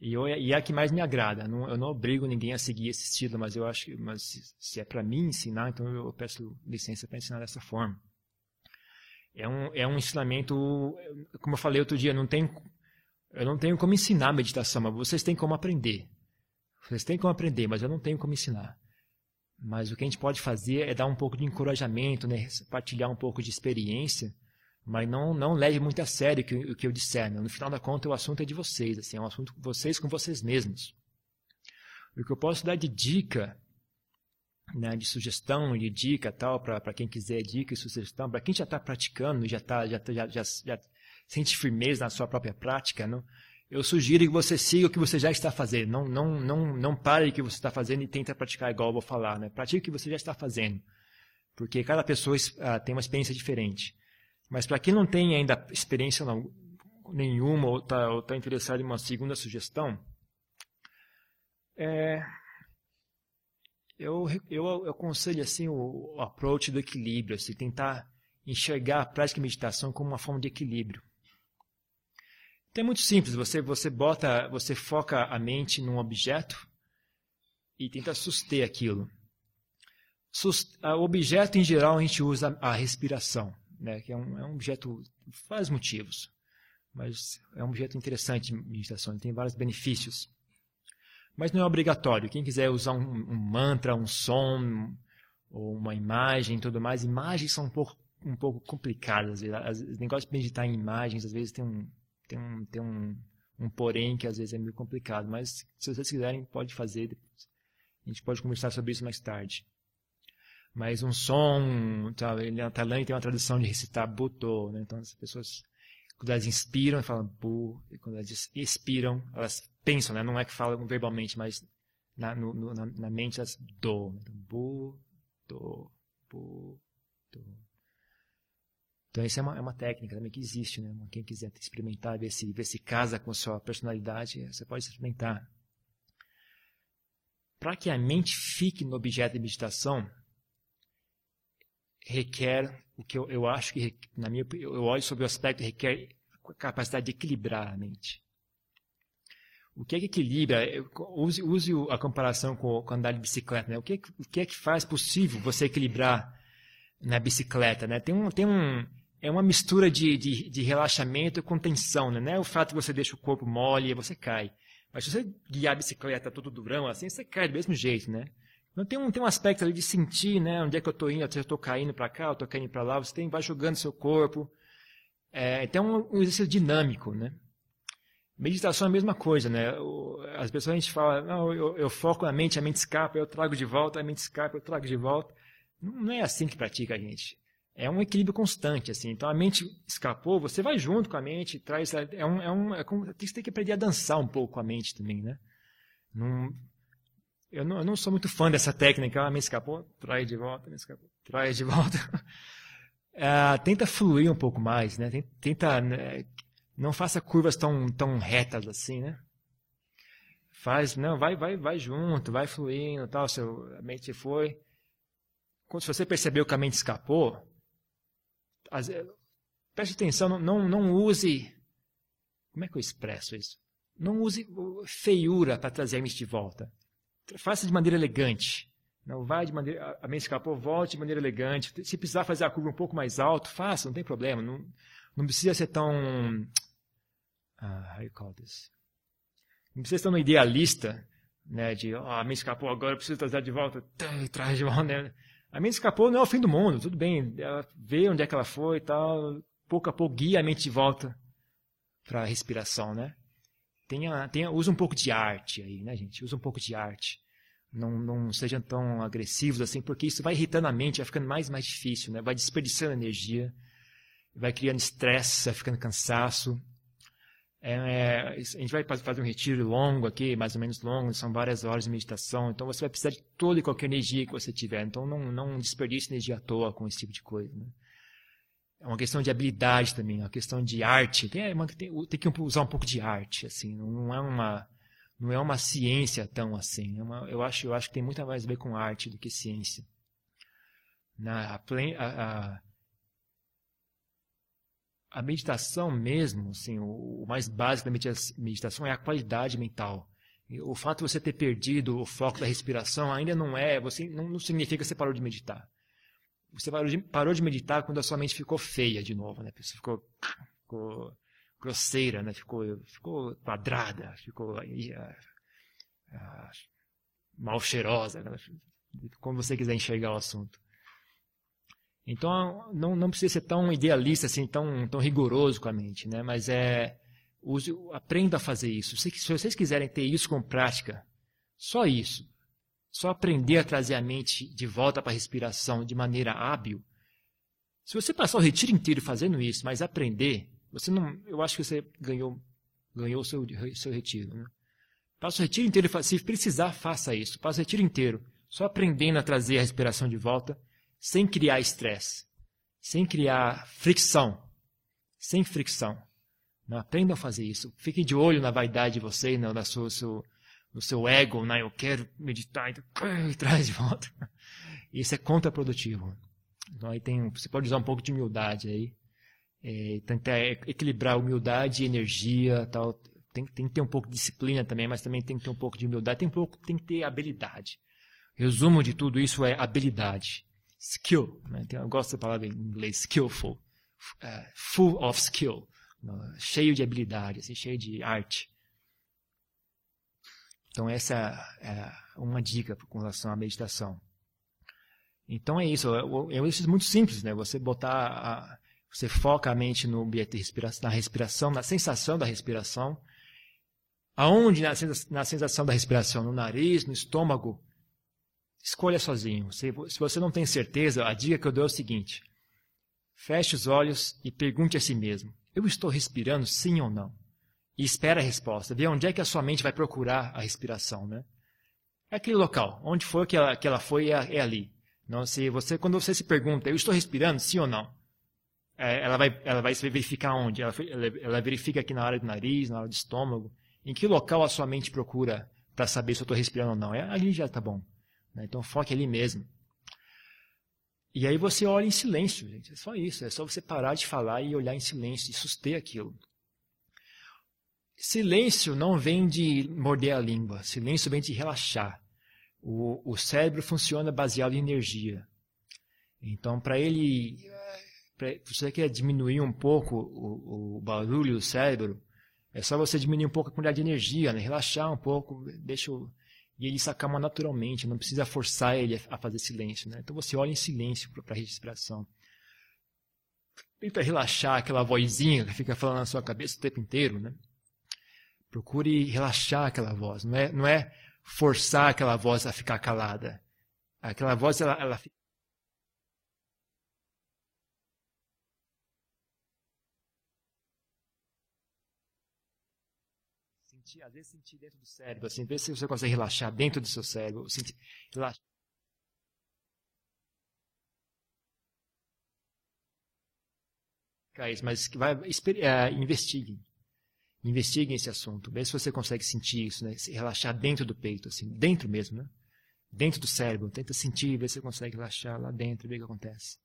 [SPEAKER 1] E, eu, e é a que mais me agrada. Não, eu não obrigo ninguém a seguir esse estilo, mas eu acho que mas se, se é para mim ensinar, então eu peço licença para ensinar dessa forma. É um, é um ensinamento, como eu falei outro dia, não tem, eu não tenho como ensinar meditação, mas vocês têm como aprender. Vocês têm como aprender, mas eu não tenho como ensinar. Mas o que a gente pode fazer é dar um pouco de encorajamento, né? partilhar um pouco de experiência, mas não, não leve muito a sério o que, o que eu disser. Né? No final da conta, o assunto é de vocês, assim, é um assunto vocês com vocês mesmos. O que eu posso dar de dica, né, de sugestão, de dica tal, para quem quiser dica e sugestão, para quem já está praticando, já, tá, já, já, já, já sente firmeza na sua própria prática, não? Eu sugiro que você siga o que você já está fazendo. Não, não, não, não pare o que você está fazendo e tenta praticar igual eu vou falar. Né? Pratique o que você já está fazendo. Porque cada pessoa uh, tem uma experiência diferente. Mas para quem não tem ainda experiência não, nenhuma ou está tá interessado em uma segunda sugestão, é, eu, eu, eu aconselho assim, o, o approach do equilíbrio, assim, tentar enxergar a prática de meditação como uma forma de equilíbrio. Então é muito simples, você, você bota, você foca a mente num objeto e tenta suster aquilo. Sust, o objeto, em geral, a gente usa a respiração, né, que é um, é um objeto, vários motivos, mas é um objeto interessante de meditação, tem vários benefícios. Mas não é obrigatório. Quem quiser usar um, um mantra, um som, ou uma imagem tudo mais, imagens são um pouco, um pouco complicadas. O negócio de meditar em imagens, às vezes, tem um, tem um, tem um, um porém que às vezes é meio complicado, mas se vocês quiserem, pode fazer. A gente pode conversar sobre isso mais tarde. Mas um som, tá, na Tailândia tem uma tradição de recitar Butô, né? então as pessoas, quando elas inspiram, falam Bu, e quando elas expiram, elas pensam, né? não é que falam verbalmente, mas na, no, na, na mente elas Do. Então, bu, Do, Bu, Do. Então, isso é uma, é uma técnica também que existe, né? Quem quiser experimentar, ver se, ver se casa com a sua personalidade, você pode experimentar. Para que a mente fique no objeto de meditação, requer o que eu, eu acho que, na minha eu olho sobre o aspecto, requer a capacidade de equilibrar a mente. O que é que equilibra? Use, use a comparação com, com andar de bicicleta. Né? O, que, o que é que faz possível você equilibrar na bicicleta? Né? Tem um, tem um, é uma mistura de, de, de relaxamento com tensão. Né? Não é o fato que você deixa o corpo mole e você cai. Mas se você guiar a bicicleta todo durão assim, você cai do mesmo jeito. Né? Então tem um, tem um aspecto ali de sentir né? onde é que eu estou indo, se eu estou caindo para cá, eu estou caindo para lá. Você tem, vai jogando seu corpo. É, então é um exercício dinâmico. Né? Meditação é a mesma coisa, né? As pessoas a gente fala, não, eu, eu, foco na mente, a mente escapa, eu trago de volta, a mente escapa, eu trago de volta. Não é assim que pratica a gente. É um equilíbrio constante, assim. Então a mente escapou, você vai junto com a mente, traz. É um, é um, é como, você tem que aprender a dançar um pouco com a mente também, né? Não, eu, não, eu não sou muito fã dessa técnica, a mente escapou, traz de volta, a mente escapou, traz de volta. É, tenta fluir um pouco mais, né? Tenta né, não faça curvas tão, tão retas assim, né? Faz, não, vai, vai, vai junto, vai fluindo, tal, seu, a mente foi. Quando você percebeu que a mente escapou, preste atenção, não, não, não use, como é que eu expresso isso? Não use feiura para trazer mente de volta. Faça de maneira elegante. Não vai de maneira, a mente escapou, volte de maneira elegante. Se precisar fazer a curva um pouco mais alto, faça, não tem problema. Não, não precisa ser tão. Uh, how you call this? Não precisa ser tão idealista, né? De, oh, a mente escapou, agora eu preciso trazer de volta. Traz de volta, né? A mente escapou não é o fim do mundo, tudo bem. Ela vê onde é que ela foi e tal. Pouco a pouco guia a mente de volta para a respiração, né? Tenha, tenha, usa um pouco de arte aí, né, gente? Usa um pouco de arte. Não, não sejam tão agressivos assim, porque isso vai irritando a mente, vai ficando mais mais difícil, né? Vai desperdiçando energia vai criando estresse, vai ficando cansaço. É, é, a gente vai fazer um retiro longo aqui, mais ou menos longo, são várias horas de meditação, então você vai precisar de toda e qualquer energia que você tiver. Então não, não desperdice energia à toa com esse tipo de coisa. Né? É uma questão de habilidade também, é uma questão de arte. Tem, tem, tem, que usar um pouco de arte, assim, não é uma, não é uma ciência tão assim. É uma, eu, acho, eu acho que tem muito mais a ver com arte do que ciência. Na, a, a, a meditação mesmo, assim, o, mais básico da meditação é a qualidade mental. O fato de você ter perdido o foco da respiração ainda não é, você não, não significa que você parou de meditar. Você parou de, parou de, meditar quando a sua mente ficou feia de novo, né? Você ficou, ficou grosseira, né? Ficou, ficou quadrada, ficou uh, uh, mal cheirosa, né? como você quiser enxergar o assunto. Então, não, não precisa ser tão idealista, assim, tão, tão rigoroso com a mente, né? mas é, use, aprenda a fazer isso. Se, se vocês quiserem ter isso com prática, só isso, só aprender a trazer a mente de volta para a respiração de maneira hábil, se você passar o retiro inteiro fazendo isso, mas aprender, você não, eu acho que você ganhou, ganhou o seu, seu retiro. Né? Passa o retiro inteiro, se precisar, faça isso. Passa o retiro inteiro, só aprendendo a trazer a respiração de volta sem criar estresse, sem criar fricção, sem fricção. Não aprendam a fazer isso. Fiquem de olho na vaidade de vocês, na sua, seu, no seu ego, né? eu quero meditar, então, traz de volta. Isso é contraprodutivo. Então, aí tem, você pode usar um pouco de humildade aí. É, tentar equilibrar humildade e energia tal. Tem, tem que ter um pouco de disciplina também, mas também tem que ter um pouco de humildade. Tem, um pouco, tem que ter habilidade. Resumo de tudo isso é habilidade skill. Né? Eu gosto da palavra em inglês, skillful. Uh, full of skill. Uh, cheio de habilidade, assim, cheio de arte. Então, essa é uma dica com relação à meditação. Então, é isso. É um exercício muito simples. Né? Você botar... A, você foca a mente no ambiente respiração, na respiração, na sensação da respiração. Aonde na sensação da respiração? No nariz, no estômago, Escolha sozinho. Se, se você não tem certeza, a dica que eu dou é o seguinte: feche os olhos e pergunte a si mesmo: eu estou respirando sim ou não? E espere a resposta. Vê onde é que a sua mente vai procurar a respiração, né? É aquele local. Onde for que ela, que ela foi, é, é ali. Não, se você, quando você se pergunta, eu estou respirando sim ou não? é, ela, vai, ela vai verificar onde? Ela, ela verifica aqui na área do nariz, na área do estômago. Em que local a sua mente procura para saber se eu estou respirando ou não? É, ali já está bom. Né? Então foque ali mesmo. E aí você olha em silêncio, gente. É só isso. É só você parar de falar e olhar em silêncio e suster aquilo. Silêncio não vem de morder a língua. Silêncio vem de relaxar. O, o cérebro funciona baseado em energia. Então, para ele, se você quer diminuir um pouco o, o, barulho do cérebro, é só você diminuir um pouco a quantidade de energia, né? relaxar um pouco, deixa o, e ele se acalma naturalmente, não precisa forçar ele a fazer silêncio. Né? Então você olha em silêncio para a respiração. Tenta relaxar aquela vozinha que fica falando na sua cabeça o tempo inteiro. Né? Procure relaxar aquela voz, não é, não é forçar aquela voz a ficar calada. Aquela voz ela, ela fica sentir, às vezes sentir dentro do cérebro, assim, ver se você consegue relaxar dentro do seu cérebro, sentir, relaxar. Mas vai, é, investiguem. Investiguem esse assunto. Vê se você consegue sentir isso, né? Se relaxar dentro do peito, assim, dentro mesmo, né? Dentro do cérebro. Tenta sentir, ver se você consegue relaxar lá dentro, ver o que acontece.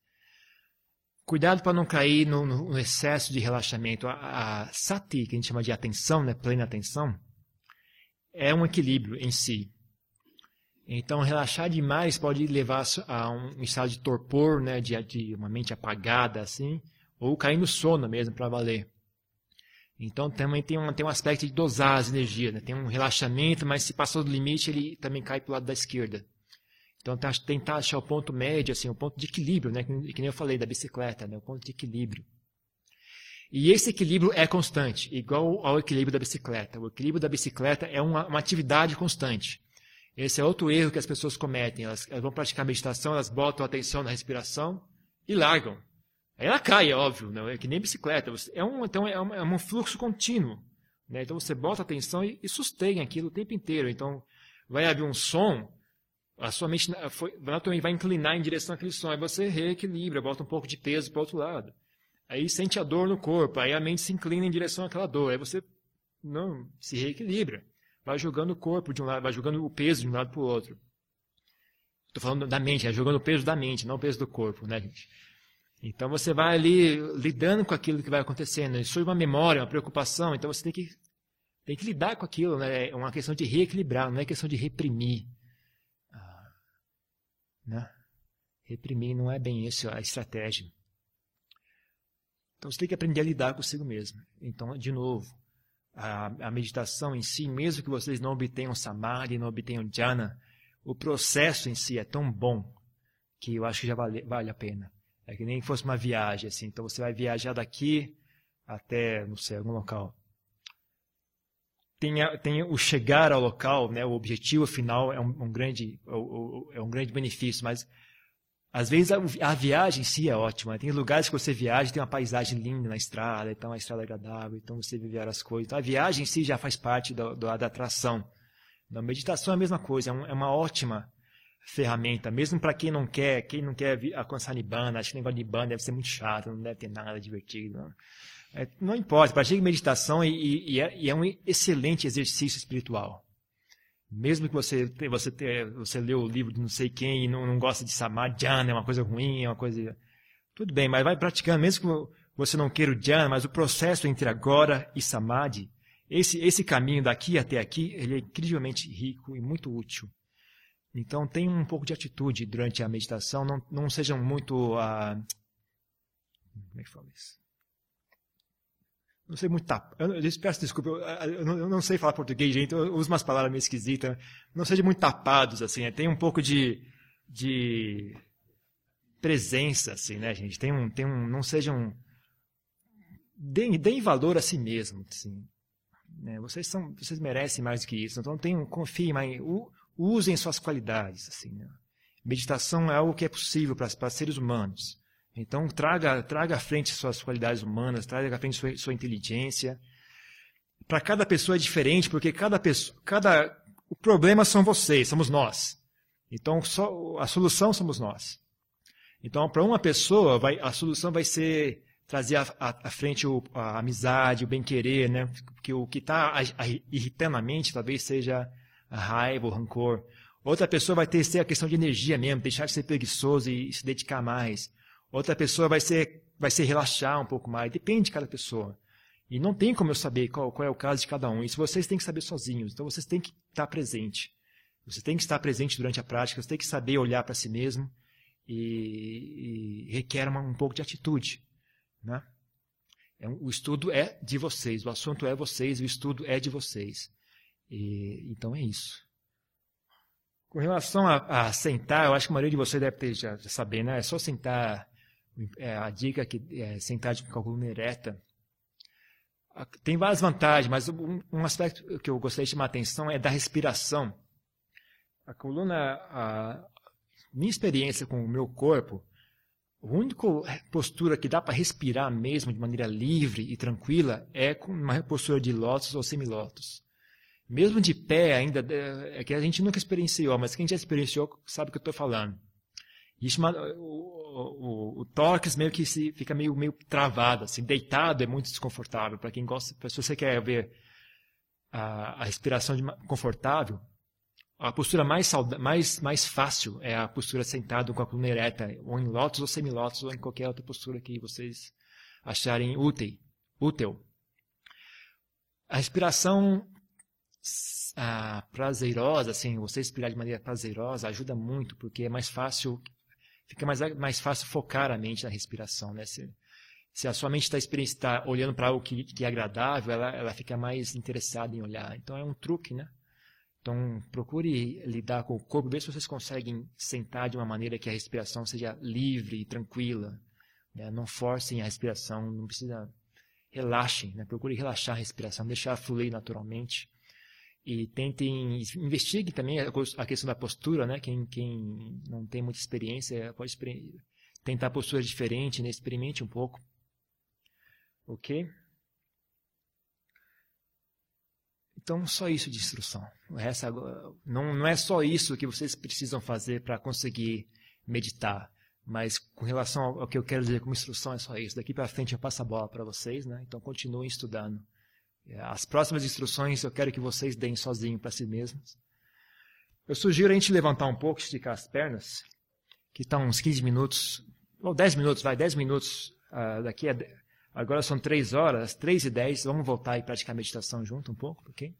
[SPEAKER 1] Cuidado para não cair no, no, excesso de relaxamento. A, a, sati, que a gente chama de atenção, né, plena atenção, é um equilíbrio em si. Então, relaxar demais pode levar a um estado de torpor, né, de, de uma mente apagada, assim, ou cair no sono mesmo para valer. Então, também tem um, tem um aspecto de dosar as energias. Né? Tem um relaxamento, mas se passou do limite, ele também cai para o lado da esquerda. Então, tá, tentar achar o ponto médio, assim, o ponto de equilíbrio, né? que, que nem eu falei da bicicleta, né? o ponto de equilíbrio. E esse equilíbrio é constante, igual ao equilíbrio da bicicleta. O equilíbrio da bicicleta é uma, uma atividade constante. Esse é outro erro que as pessoas cometem. Elas, elas, vão praticar meditação, elas botam atenção na respiração e largam. Aí ela cai, é óbvio, né? é que nem bicicleta. É um, então é um, é um fluxo contínuo. Né? Então você bota atenção e, e sustém aquilo o tempo inteiro. Então vai haver um som, a sua mente foi, naturalmente vai inclinar em direção àquele som. Aí você reequilibra, bota um pouco de peso para o outro lado. Aí sente a dor no corpo, aí a mente se inclina em direção àquela dor. Aí você não se reequilibra. Vai jogando o corpo de um lado, vai jogando o peso de um lado para o outro. Estou falando da mente, é jogando o peso da mente, não o peso do corpo, né, gente? Então você vai ali lidando com aquilo que vai acontecendo. Isso é uma memória, uma preocupação, então você tem que, tem que lidar com aquilo. Né? É uma questão de reequilibrar, não é questão de reprimir. Né? Reprimir não é bem isso a estratégia. Então você tem que aprender a lidar consigo mesmo. Então, de novo, a, a meditação em si, mesmo que vocês não obtenham samadhi, não obtenham jhana, o processo em si é tão bom que eu acho que já vale, vale a pena. É que nem fosse uma viagem, assim. Então você vai viajar daqui até, não sei, algum local. Tem, tem o chegar ao local, né, o objetivo final é um, um grande, é um grande benefício, mas às vezes a, a, viagem em si é ótima. Tem lugares que você viaja, tem uma paisagem linda na estrada, então a estrada é agradável, então você vive várias coisas. Então, a viagem em si já faz parte do, do, da atração. A meditação é a mesma coisa, é, um, é uma ótima ferramenta, mesmo para quem não quer, quem não quer alcançar Nibbana, acho que o negócio de Nibbana deve ser muito chato, não deve ter nada divertido. Não, é, não importa, pratique meditação e, e, é, e, é, um excelente exercício espiritual. Mesmo que você você você leu o livro de não sei quem e não, não gosta de samadhi, é uma coisa ruim, é uma coisa tudo bem, mas vai praticando, mesmo que você não queira o dhyana, mas o processo entre agora e samadhi, esse esse caminho daqui até aqui, ele é incrivelmente rico e muito útil. Então, tenha um pouco de atitude durante a meditação, não, não sejam muito. Uh, como é que fala isso? Não sei muito tap. Eu, eu peço desculpa, eu, eu, não, eu, não, sei falar português, gente, eu uso umas palavras meio esquisitas. Não sejam muito tapados, assim, né? tem um pouco de, de presença, assim, né, gente? Tem um, tem um, não sejam. Deem, deem valor a si mesmo, assim. Né? Vocês, são, vocês merecem mais do que isso. Então, tenham, confiem mais. O, usem suas qualidades. Assim, né? Meditação é algo que é possível para seres humanos. Então, traga, traga à frente suas qualidades humanas, traga à frente sua, sua inteligência. Para cada pessoa é diferente, porque cada pessoa, cada, o problema são vocês, somos nós. Então, só, a solução somos nós. Então, para uma pessoa, vai, a solução vai ser trazer à frente o, a amizade, o bem-querer, né? Porque o que está irritando a mente talvez seja a raiva, o rancor. Outra pessoa vai ter ser a questão de energia mesmo, deixar de ser preguiçoso e se dedicar mais. Outra pessoa vai ser, vai ser relaxar um pouco mais. Depende de cada pessoa. E não tem como eu saber qual, qual é o caso de cada um. Isso vocês têm que saber sozinhos. Então vocês têm que estar presente. Você tem que estar presente durante a prática. Você tem que saber olhar para si mesmo e, e requer uma, um pouco de atitude. Né? É, o estudo é de vocês, o assunto é vocês, o estudo é de vocês. E, então é isso. Com relação a, a, sentar, eu acho que a maioria de vocês deve ter já, já saber, né? É só sentar. É, a dica que é sentar com a coluna ereta. Tem várias vantagens, mas um, aspecto que eu gostaria de chamar a atenção é da respiração. A coluna, a, minha experiência com o meu corpo, a única postura que dá para respirar mesmo de maneira livre e tranquila é com uma postura de lótus ou semilótus. Mesmo de pé ainda, é que a gente nunca experienciou, mas quem já experienciou sabe o que eu estou falando. Isso, o, o, tórax meio que se, fica meio, meio travado, assim, deitado é muito desconfortável. Para quem gosta, se você quer ver a, a respiração de, confortável, a postura mais, mais, mais fácil é a postura sentado com a coluna ereta, ou em lótus ou semilótus, ou em qualquer outra postura que vocês acharem útil. útil. A respiração ah, prazerosa, assim, você respirar de maneira prazerosa ajuda muito, porque é mais fácil, fica mais, mais fácil focar a mente na respiração, né? Se, se a sua mente está tá olhando para algo que, que é agradável, ela, ela fica mais interessada em olhar. Então é um truque, né? Então, procure lidar com o corpo, ver se vocês conseguem sentar de uma maneira que a respiração seja livre e tranquila. Né? Não forcem a respiração, não precisa. Relaxem, né? procure relaxar a respiração, deixar fluir naturalmente. E tentem, investiguem também a questão da postura, né? Quem, quem não tem muita experiência pode tentar posturas diferentes, né? experimente um pouco. Ok? Então, só isso de instrução. Essa, não, não é só isso que vocês precisam fazer para conseguir meditar. Mas com relação ao, que eu quero dizer como instrução, é só isso. Daqui para frente eu passo a bola para vocês, né? então continuem estudando. As próximas instruções eu quero que vocês deem sozinho para si mesmos. Eu sugiro a gente levantar um pouco, esticar as pernas, que estão uns 15 minutos, ou 10 minutos, vai, 10 minutos. Uh, daqui a Agora são três horas, três e dez. Vamos voltar e praticar a meditação junto um pouco, ok?